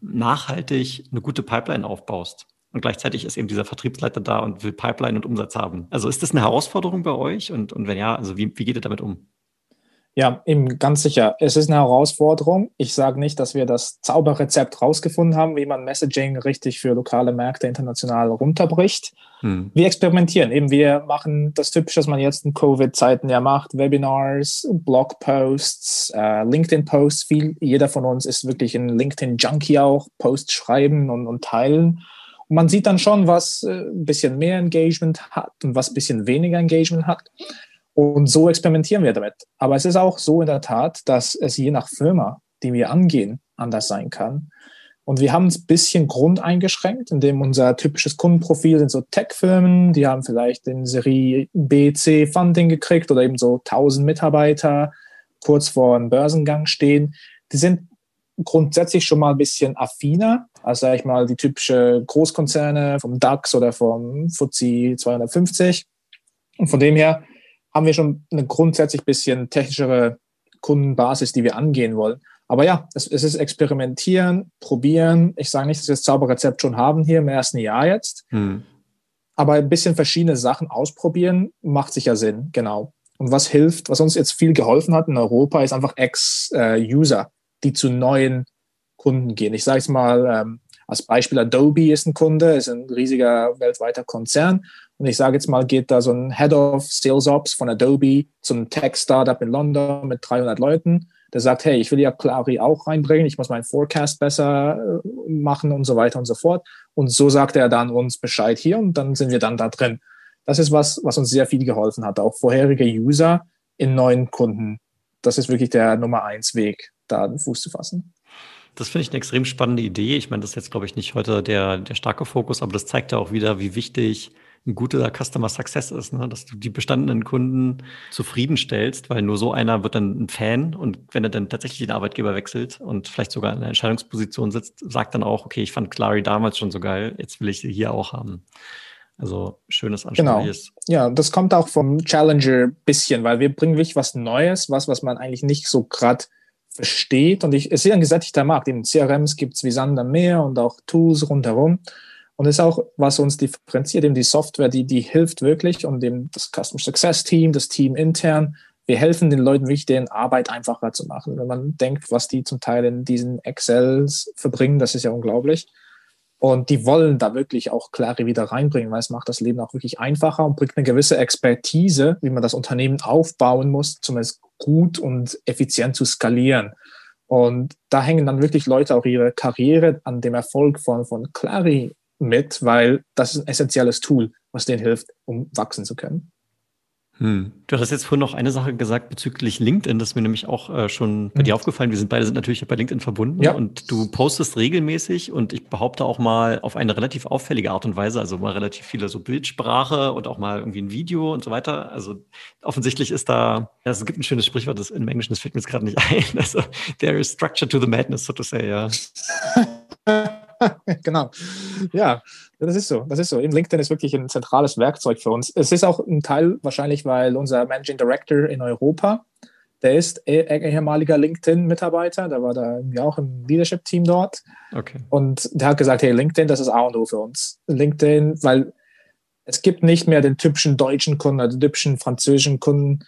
nachhaltig eine gute Pipeline aufbaust. Und gleichzeitig ist eben dieser Vertriebsleiter da und will Pipeline und Umsatz haben. Also ist das eine Herausforderung bei euch? Und, und wenn ja, also wie, wie geht ihr damit um? Ja, eben ganz sicher. Es ist eine Herausforderung. Ich sage nicht, dass wir das Zauberrezept rausgefunden haben, wie man Messaging richtig für lokale Märkte international runterbricht. Hm. Wir experimentieren. Eben wir machen das Typische, was man jetzt in Covid-Zeiten ja macht: Webinars, Blogposts, äh, LinkedIn-Posts. Viel, jeder von uns ist wirklich ein LinkedIn-Junkie auch. Posts schreiben und, und teilen. Und man sieht dann schon, was äh, ein bisschen mehr Engagement hat und was ein bisschen weniger Engagement hat. Und so experimentieren wir damit. Aber es ist auch so in der Tat, dass es je nach Firma, die wir angehen, anders sein kann. Und wir haben es ein bisschen grundeingeschränkt, indem unser typisches Kundenprofil sind so Tech-Firmen, die haben vielleicht den Serie B, C Funding gekriegt oder eben so 1000 Mitarbeiter kurz vor einem Börsengang stehen. Die sind grundsätzlich schon mal ein bisschen affiner als, sag ich mal, die typische Großkonzerne vom DAX oder vom FTSE 250. Und von dem her haben wir schon eine grundsätzlich bisschen technischere Kundenbasis, die wir angehen wollen. Aber ja, es, es ist experimentieren, probieren. Ich sage nicht, dass wir das Zauberrezept schon haben hier im ersten Jahr jetzt. Hm. Aber ein bisschen verschiedene Sachen ausprobieren macht sicher Sinn, genau. Und was hilft, was uns jetzt viel geholfen hat in Europa, ist einfach Ex-User, die zu neuen Kunden gehen. Ich sage es mal ähm, als Beispiel, Adobe ist ein Kunde, ist ein riesiger weltweiter Konzern und ich sage jetzt mal, geht da so ein Head of Sales Ops von Adobe zum Tech-Startup in London mit 300 Leuten. Der sagt, hey, ich will ja Clari auch reinbringen, ich muss meinen Forecast besser äh, machen und so weiter und so fort. Und so sagt er dann uns Bescheid hier und dann sind wir dann da drin. Das ist was, was uns sehr viel geholfen hat. Auch vorherige User in neuen Kunden. Das ist wirklich der Nummer eins Weg, da einen Fuß zu fassen. Das finde ich eine extrem spannende Idee. Ich meine, das ist jetzt, glaube ich, nicht heute der, der starke Fokus, aber das zeigt ja auch wieder, wie wichtig ein guter Customer Success ist, ne? dass du die bestandenen Kunden zufriedenstellst, weil nur so einer wird dann ein Fan und wenn er dann tatsächlich den Arbeitgeber wechselt und vielleicht sogar in einer Entscheidungsposition sitzt, sagt dann auch, okay, ich fand Clary damals schon so geil, jetzt will ich sie hier auch haben. Also schönes, anschauliches. Genau. Ja, das kommt auch vom Challenger bisschen, weil wir bringen wirklich was Neues, was, was man eigentlich nicht so gerade versteht. Und ich, es ist ein gesättigter Markt. Eben CRMs gibt es wie Sand am Meer und auch Tools rundherum. Und das ist auch, was uns differenziert, eben die Software, die, die hilft wirklich und eben das Customer Success Team, das Team intern. Wir helfen den Leuten wirklich, deren Arbeit einfacher zu machen. Wenn man denkt, was die zum Teil in diesen Excels verbringen, das ist ja unglaublich. Und die wollen da wirklich auch Klare wieder reinbringen, weil es macht das Leben auch wirklich einfacher und bringt eine gewisse Expertise, wie man das Unternehmen aufbauen muss, zumindest gut und effizient zu skalieren. Und da hängen dann wirklich Leute auch ihre Karriere an dem Erfolg von, von Clary mit, weil das ist ein essentielles Tool, was denen hilft, um wachsen zu können. Hm. Du hast jetzt vorhin noch eine Sache gesagt bezüglich LinkedIn, das ist mir nämlich auch äh, schon bei hm. dir aufgefallen. Wir sind beide sind natürlich bei LinkedIn verbunden ja. und du postest regelmäßig und ich behaupte auch mal auf eine relativ auffällige Art und Weise, also mal relativ viele so Bildsprache und auch mal irgendwie ein Video und so weiter. Also offensichtlich ist da, ja, es gibt ein schönes Sprichwort, das im Englischen, das fällt mir jetzt gerade nicht <laughs> ein. Also there is structure to the madness, so to say, ja. <laughs> <laughs> genau. Ja, das ist so. Das ist so. Eben LinkedIn ist wirklich ein zentrales Werkzeug für uns. Es ist auch ein Teil wahrscheinlich, weil unser Managing Director in Europa, der ist eh, eh, ehemaliger LinkedIn-Mitarbeiter, der war da irgendwie auch im Leadership-Team dort. Okay. Und der hat gesagt, hey, LinkedIn, das ist A und O für uns. LinkedIn, weil es gibt nicht mehr den typischen deutschen Kunden, den typischen französischen Kunden,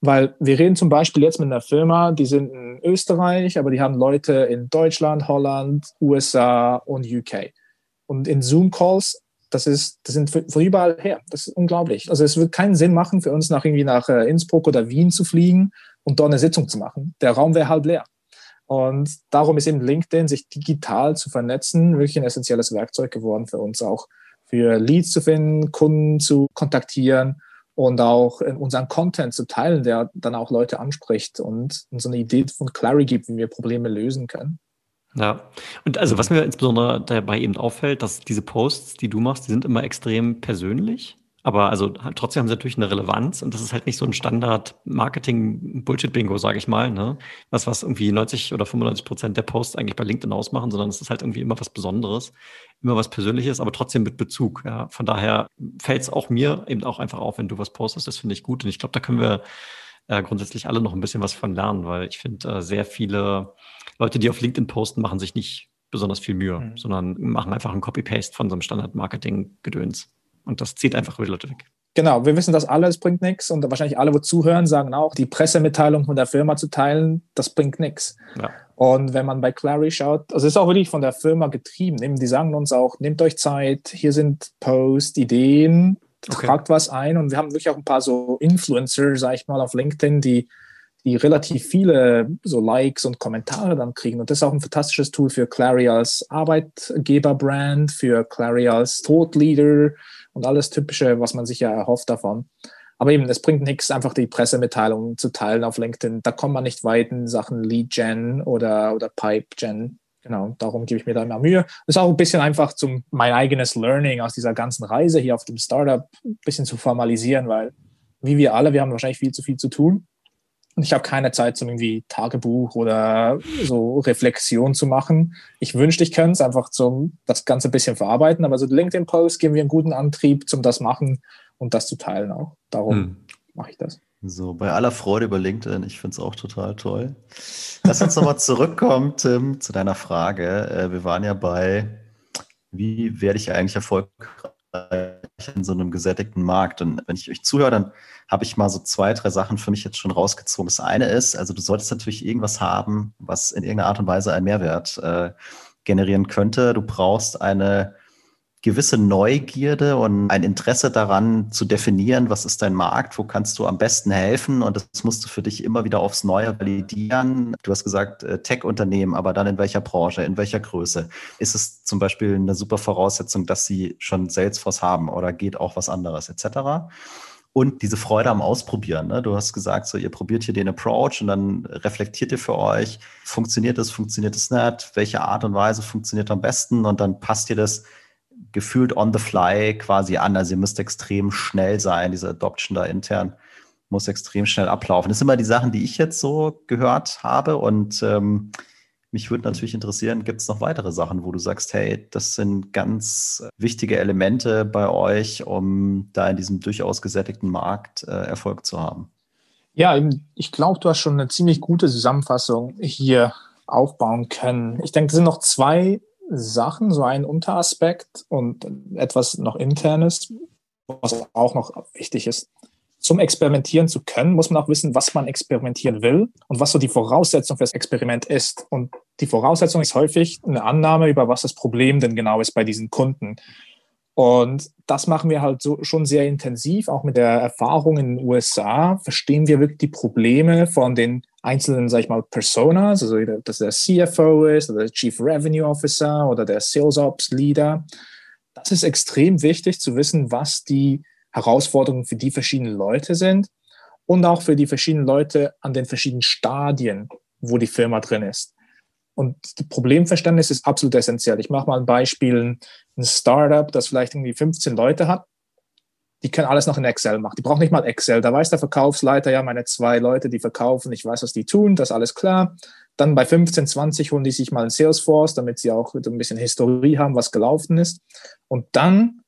weil wir reden zum Beispiel jetzt mit einer Firma, die sind in Österreich, aber die haben Leute in Deutschland, Holland, USA und UK. Und in Zoom-Calls, das, ist, das sind von überall her. Das ist unglaublich. Also es wird keinen Sinn machen für uns, nach irgendwie nach äh, Innsbruck oder Wien zu fliegen und dort eine Sitzung zu machen. Der Raum wäre halt leer. Und darum ist eben LinkedIn, sich digital zu vernetzen, wirklich ein essentielles Werkzeug geworden für uns auch. Für Leads zu finden, Kunden zu kontaktieren und auch unseren Content zu teilen, der dann auch Leute anspricht und uns eine Idee von Clary gibt, wie wir Probleme lösen können. Ja, und also was mir insbesondere dabei eben auffällt, dass diese Posts, die du machst, die sind immer extrem persönlich. Aber also trotzdem haben sie natürlich eine Relevanz und das ist halt nicht so ein Standard-Marketing-Bullshit-Bingo, sage ich mal, ne? Was, was irgendwie 90 oder 95 Prozent der Posts eigentlich bei LinkedIn ausmachen, sondern es ist halt irgendwie immer was Besonderes, immer was Persönliches, aber trotzdem mit Bezug. Ja? Von daher fällt es auch mir eben auch einfach auf, wenn du was postest, das finde ich gut. Und ich glaube, da können wir äh, grundsätzlich alle noch ein bisschen was von lernen, weil ich finde, äh, sehr viele Leute, die auf LinkedIn posten, machen sich nicht besonders viel Mühe, mhm. sondern machen einfach ein Copy-Paste von so einem Standard-Marketing-Gedöns. Und das zieht einfach die Leute weg. Genau, wir wissen das alle, es bringt nichts. Und wahrscheinlich alle, wo zuhören, sagen auch, die Pressemitteilung von der Firma zu teilen, das bringt nichts. Ja. Und wenn man bei Clary schaut, also es ist auch wirklich von der Firma getrieben. Die sagen uns auch, nehmt euch Zeit, hier sind Posts, Ideen, okay. tragt was ein. Und wir haben wirklich auch ein paar so Influencer, sag ich mal, auf LinkedIn, die, die relativ viele so Likes und Kommentare dann kriegen. Und das ist auch ein fantastisches Tool für Clary als Arbeitgeberbrand, für Clary als Thought Leader und alles Typische, was man sich ja erhofft davon. Aber eben, es bringt nichts, einfach die Pressemitteilungen zu teilen auf LinkedIn. Da kommt man nicht weit in Sachen Lead Gen oder, oder Pipe Gen. Genau, darum gebe ich mir da immer Mühe. Ist auch ein bisschen einfach zum mein eigenes Learning aus dieser ganzen Reise hier auf dem Startup ein bisschen zu formalisieren, weil wie wir alle, wir haben wahrscheinlich viel zu viel zu tun. Und ich habe keine Zeit zum irgendwie Tagebuch oder so Reflexion zu machen. Ich wünschte, ich könnte es einfach zum das Ganze ein bisschen verarbeiten, aber so LinkedIn-Post geben wir einen guten Antrieb zum das machen und das zu teilen auch. Darum hm. mache ich das. So, bei aller Freude über LinkedIn, ich finde es auch total toll. Lass uns nochmal zurückkommen, Tim, zu deiner Frage. Äh, wir waren ja bei, wie werde ich eigentlich erfolgreich in so einem gesättigten Markt? Und wenn ich euch zuhöre, dann habe ich mal so zwei, drei Sachen für mich jetzt schon rausgezogen. Das eine ist, also du solltest natürlich irgendwas haben, was in irgendeiner Art und Weise einen Mehrwert äh, generieren könnte. Du brauchst eine gewisse Neugierde und ein Interesse daran zu definieren, was ist dein Markt, wo kannst du am besten helfen und das musst du für dich immer wieder aufs Neue validieren. Du hast gesagt, äh, Tech-Unternehmen, aber dann in welcher Branche, in welcher Größe? Ist es zum Beispiel eine super Voraussetzung, dass sie schon Salesforce haben oder geht auch was anderes etc.? und diese Freude am Ausprobieren. Ne? Du hast gesagt, so ihr probiert hier den Approach und dann reflektiert ihr für euch, funktioniert es, funktioniert es nicht, welche Art und Weise funktioniert am besten und dann passt ihr das gefühlt on the fly quasi an. Also ihr müsst extrem schnell sein, diese Adoption da intern muss extrem schnell ablaufen. Das sind immer die Sachen, die ich jetzt so gehört habe und ähm, mich würde natürlich interessieren, gibt es noch weitere Sachen, wo du sagst, hey, das sind ganz wichtige Elemente bei euch, um da in diesem durchaus gesättigten Markt äh, Erfolg zu haben? Ja, ich glaube, du hast schon eine ziemlich gute Zusammenfassung hier aufbauen können. Ich denke, es sind noch zwei Sachen, so ein Unteraspekt und etwas noch internes, was auch noch wichtig ist zum Experimentieren zu können, muss man auch wissen, was man experimentieren will und was so die Voraussetzung für das Experiment ist. Und die Voraussetzung ist häufig eine Annahme über was das Problem denn genau ist bei diesen Kunden. Und das machen wir halt so schon sehr intensiv, auch mit der Erfahrung in den USA. Verstehen wir wirklich die Probleme von den einzelnen, sag ich mal, Personas, also dass der CFO ist oder der Chief Revenue Officer oder der Sales Ops Leader. Das ist extrem wichtig zu wissen, was die Herausforderungen für die verschiedenen Leute sind. und auch für die verschiedenen Leute an den verschiedenen Stadien, wo die Firma drin ist. Und Problemverständnis ist absolut essentiell. Ich mache mal ein Beispiel, ein Startup, das vielleicht irgendwie 15 Leute hat, die können alles noch in Excel machen. Die brauchen nicht mal Excel. Da weiß der Verkaufsleiter, ja, meine zwei Leute, die verkaufen, ich weiß, was die tun, das ist alles klar. Dann bei 15, 20 holen die sich mal in Salesforce, damit sie auch ein bisschen Historie haben, was gelaufen ist. Und dann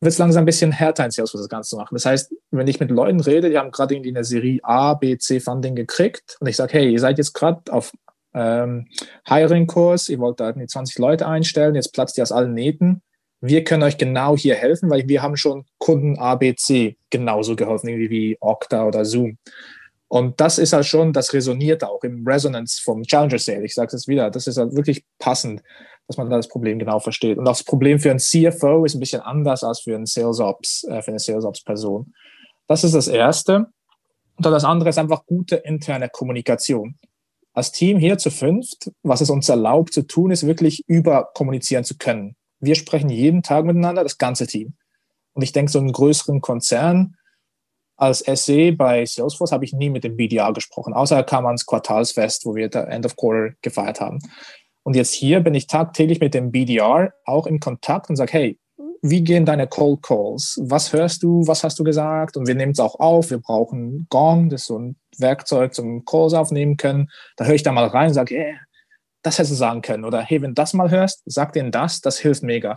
wird es langsam ein bisschen härter in Salesforce das Ganze zu machen. Das heißt, wenn ich mit Leuten rede, die haben gerade irgendwie eine Serie A, B, C Funding gekriegt und ich sage, hey, ihr seid jetzt gerade auf ähm, Hiring-Kurs, ihr wollt da 20 Leute einstellen, jetzt platzt ihr aus allen Nähten wir können euch genau hier helfen, weil wir haben schon Kunden ABC genauso geholfen, irgendwie wie Okta oder Zoom. Und das ist halt schon, das resoniert auch im Resonance vom Challenger Sale. Ich sage es wieder, das ist halt wirklich passend, dass man da das Problem genau versteht. Und auch das Problem für einen CFO ist ein bisschen anders als für einen Sales Ops, äh, für eine Sales Ops Person. Das ist das Erste. Und dann das andere ist einfach gute interne Kommunikation. Als Team hier zu fünft, was es uns erlaubt zu tun, ist wirklich überkommunizieren zu können wir sprechen jeden Tag miteinander, das ganze Team. Und ich denke, so einen größeren Konzern als SE bei Salesforce habe ich nie mit dem BDR gesprochen, außer er kam ans Quartalsfest, wo wir der End of Quarter gefeiert haben. Und jetzt hier bin ich tagtäglich mit dem BDR auch in Kontakt und sage, hey, wie gehen deine Cold Calls? Was hörst du? Was hast du gesagt? Und wir nehmen es auch auf. Wir brauchen Gong, das ist so ein Werkzeug zum Calls aufnehmen können. Da höre ich da mal rein und sage, hey, das hättest du sagen können. Oder hey, wenn du das mal hörst, sag denen das, das hilft mega.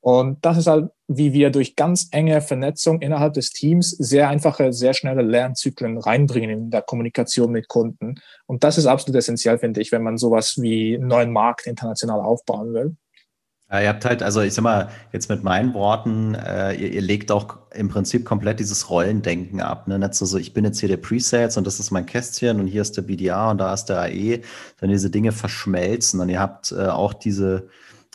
Und das ist halt, wie wir durch ganz enge Vernetzung innerhalb des Teams sehr einfache, sehr schnelle Lernzyklen reinbringen in der Kommunikation mit Kunden. Und das ist absolut essentiell, finde ich, wenn man sowas wie einen neuen Markt international aufbauen will. Ja, ihr habt halt, also ich sag mal, jetzt mit meinen Worten, äh, ihr, ihr, legt auch im Prinzip komplett dieses Rollendenken ab. Ne? Nicht so, so, ich bin jetzt hier der Presales und das ist mein Kästchen und hier ist der BDA und da ist der AE, sondern diese Dinge verschmelzen und ihr habt äh, auch diese,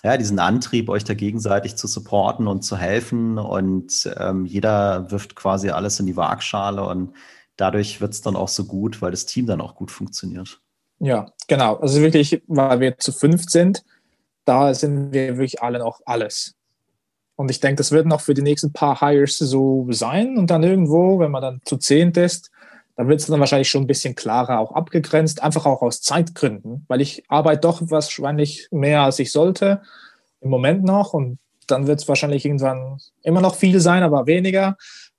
ja, diesen Antrieb, euch da gegenseitig zu supporten und zu helfen und ähm, jeder wirft quasi alles in die Waagschale und dadurch wird es dann auch so gut, weil das Team dann auch gut funktioniert. Ja, genau. Also wirklich, weil wir zu fünf sind, da sind wir wirklich alle noch alles. Und ich denke, das wird noch für die nächsten paar Hires so sein. Und dann irgendwo, wenn man dann zu zehnt ist, dann wird es dann wahrscheinlich schon ein bisschen klarer auch abgegrenzt, einfach auch aus Zeitgründen, weil ich arbeite doch wahrscheinlich mehr, als ich sollte, im Moment noch. Und dann wird es wahrscheinlich irgendwann immer noch viel sein, aber weniger.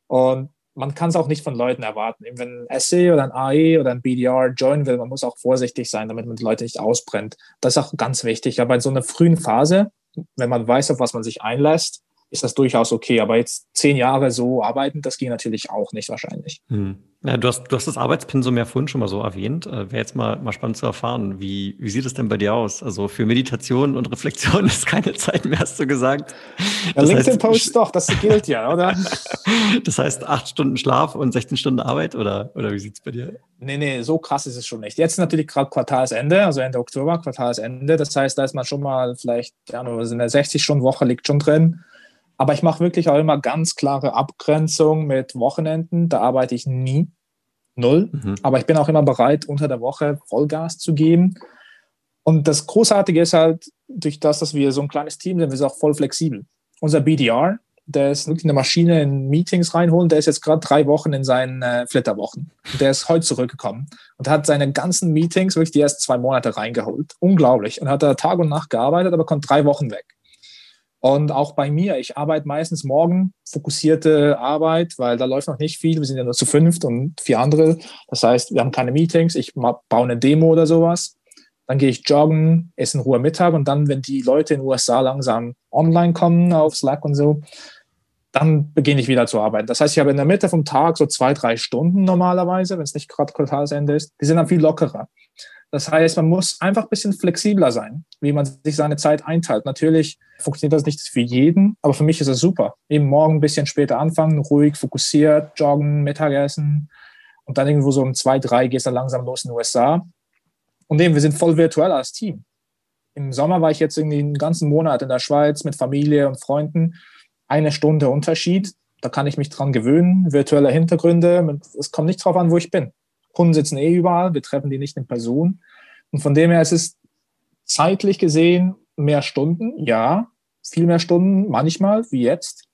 Und man kann es auch nicht von Leuten erwarten. Wenn ein SE oder ein AE oder ein BDR joinen will, man muss auch vorsichtig sein, damit man die Leute nicht ausbrennt. Das ist auch ganz wichtig. Aber in so einer frühen Phase, wenn man weiß, auf was man sich einlässt, ist das durchaus okay. Aber jetzt zehn Jahre so arbeiten, das ging natürlich auch nicht wahrscheinlich. Hm. Ja, du, hast, du hast das Arbeitspensum ja vorhin schon mal so erwähnt. Äh, Wäre jetzt mal, mal spannend zu erfahren. Wie, wie sieht es denn bei dir aus? Also für Meditation und Reflexion <laughs> ist keine Zeit mehr, hast du gesagt. Ja, LinkedIn-Post doch, das gilt ja, oder? <laughs> das heißt acht Stunden Schlaf und 16 Stunden Arbeit oder, oder wie sieht es bei dir? Nee, nee, so krass ist es schon nicht. Jetzt natürlich gerade Quartalsende, also Ende Oktober, Quartalsende. Das heißt, da ist man schon mal vielleicht, ja, nur in der 60-Stunden-Woche liegt schon drin. Aber ich mache wirklich auch immer ganz klare Abgrenzung mit Wochenenden. Da arbeite ich nie. Null. Mhm. Aber ich bin auch immer bereit, unter der Woche Vollgas zu geben. Und das Großartige ist halt, durch das, dass wir so ein kleines Team sind, wir sind auch voll flexibel. Unser BDR, der ist wirklich eine Maschine in Meetings reinholen, der ist jetzt gerade drei Wochen in seinen äh, Flitterwochen. Der ist heute zurückgekommen und hat seine ganzen Meetings wirklich die ersten zwei Monate reingeholt. Unglaublich. Und hat da Tag und Nacht gearbeitet, aber kommt drei Wochen weg. Und auch bei mir, ich arbeite meistens morgen fokussierte Arbeit, weil da läuft noch nicht viel. Wir sind ja nur zu fünft und vier andere. Das heißt, wir haben keine Meetings. Ich baue eine Demo oder sowas. Dann gehe ich joggen, esse in Ruhe Mittag und dann, wenn die Leute in den USA langsam online kommen auf Slack und so, dann beginne ich wieder zu arbeiten. Das heißt, ich habe in der Mitte vom Tag so zwei, drei Stunden normalerweise, wenn es nicht gerade Quartalsende ist. Die sind dann viel lockerer. Das heißt, man muss einfach ein bisschen flexibler sein, wie man sich seine Zeit einteilt. Natürlich funktioniert das nicht für jeden, aber für mich ist es super. Eben morgen ein bisschen später anfangen, ruhig, fokussiert, joggen, Mittagessen und dann irgendwo so um zwei, drei gehst du langsam los in den USA. Und eben, wir sind voll virtuell als Team. Im Sommer war ich jetzt irgendwie einen ganzen Monat in der Schweiz mit Familie und Freunden. Eine Stunde Unterschied. Da kann ich mich dran gewöhnen. Virtuelle Hintergründe. Es kommt nicht drauf an, wo ich bin. Kunden sitzen eh überall, wir treffen die nicht in Person. Und von dem her ist es zeitlich gesehen mehr Stunden, ja, viel mehr Stunden, manchmal, wie jetzt,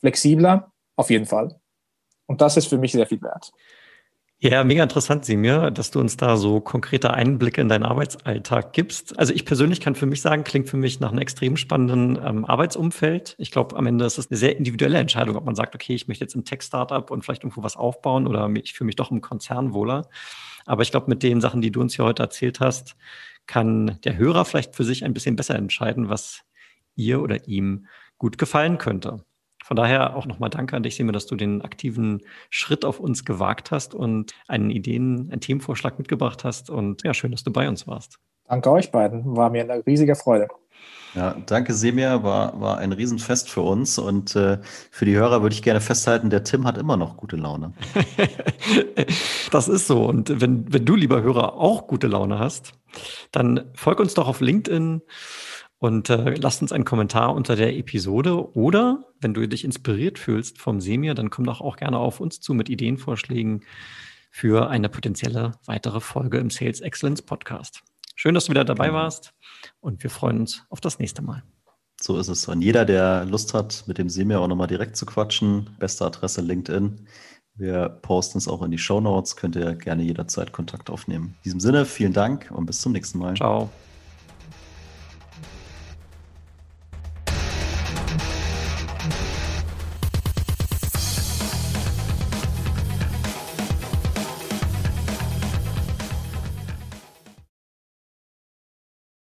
flexibler, auf jeden Fall. Und das ist für mich sehr viel wert. Ja, mega interessant, Simir, dass du uns da so konkrete Einblicke in deinen Arbeitsalltag gibst. Also ich persönlich kann für mich sagen, klingt für mich nach einem extrem spannenden ähm, Arbeitsumfeld. Ich glaube, am Ende ist es eine sehr individuelle Entscheidung, ob man sagt, okay, ich möchte jetzt ein Tech-Startup und vielleicht irgendwo was aufbauen oder ich fühle mich doch im Konzern wohler. Aber ich glaube, mit den Sachen, die du uns hier heute erzählt hast, kann der Hörer vielleicht für sich ein bisschen besser entscheiden, was ihr oder ihm gut gefallen könnte. Von daher auch nochmal danke an dich, Simon, dass du den aktiven Schritt auf uns gewagt hast und einen Ideen, einen Themenvorschlag mitgebracht hast. Und ja, schön, dass du bei uns warst. Danke euch beiden. War mir eine riesige Freude. Ja, danke Semir, war, war ein Riesenfest für uns und äh, für die Hörer würde ich gerne festhalten, der Tim hat immer noch gute Laune. <laughs> das ist so und wenn, wenn du, lieber Hörer, auch gute Laune hast, dann folg uns doch auf LinkedIn und äh, lasst uns einen Kommentar unter der Episode oder wenn du dich inspiriert fühlst vom Semir, dann komm doch auch gerne auf uns zu mit Ideenvorschlägen für eine potenzielle weitere Folge im Sales Excellence Podcast. Schön, dass du wieder dabei genau. warst und wir freuen uns auf das nächste Mal. So ist es. Und jeder, der Lust hat, mit dem Semir auch nochmal direkt zu quatschen, beste Adresse LinkedIn. Wir posten es auch in die Show Notes. Könnt ihr gerne jederzeit Kontakt aufnehmen. In diesem Sinne, vielen Dank und bis zum nächsten Mal. Ciao.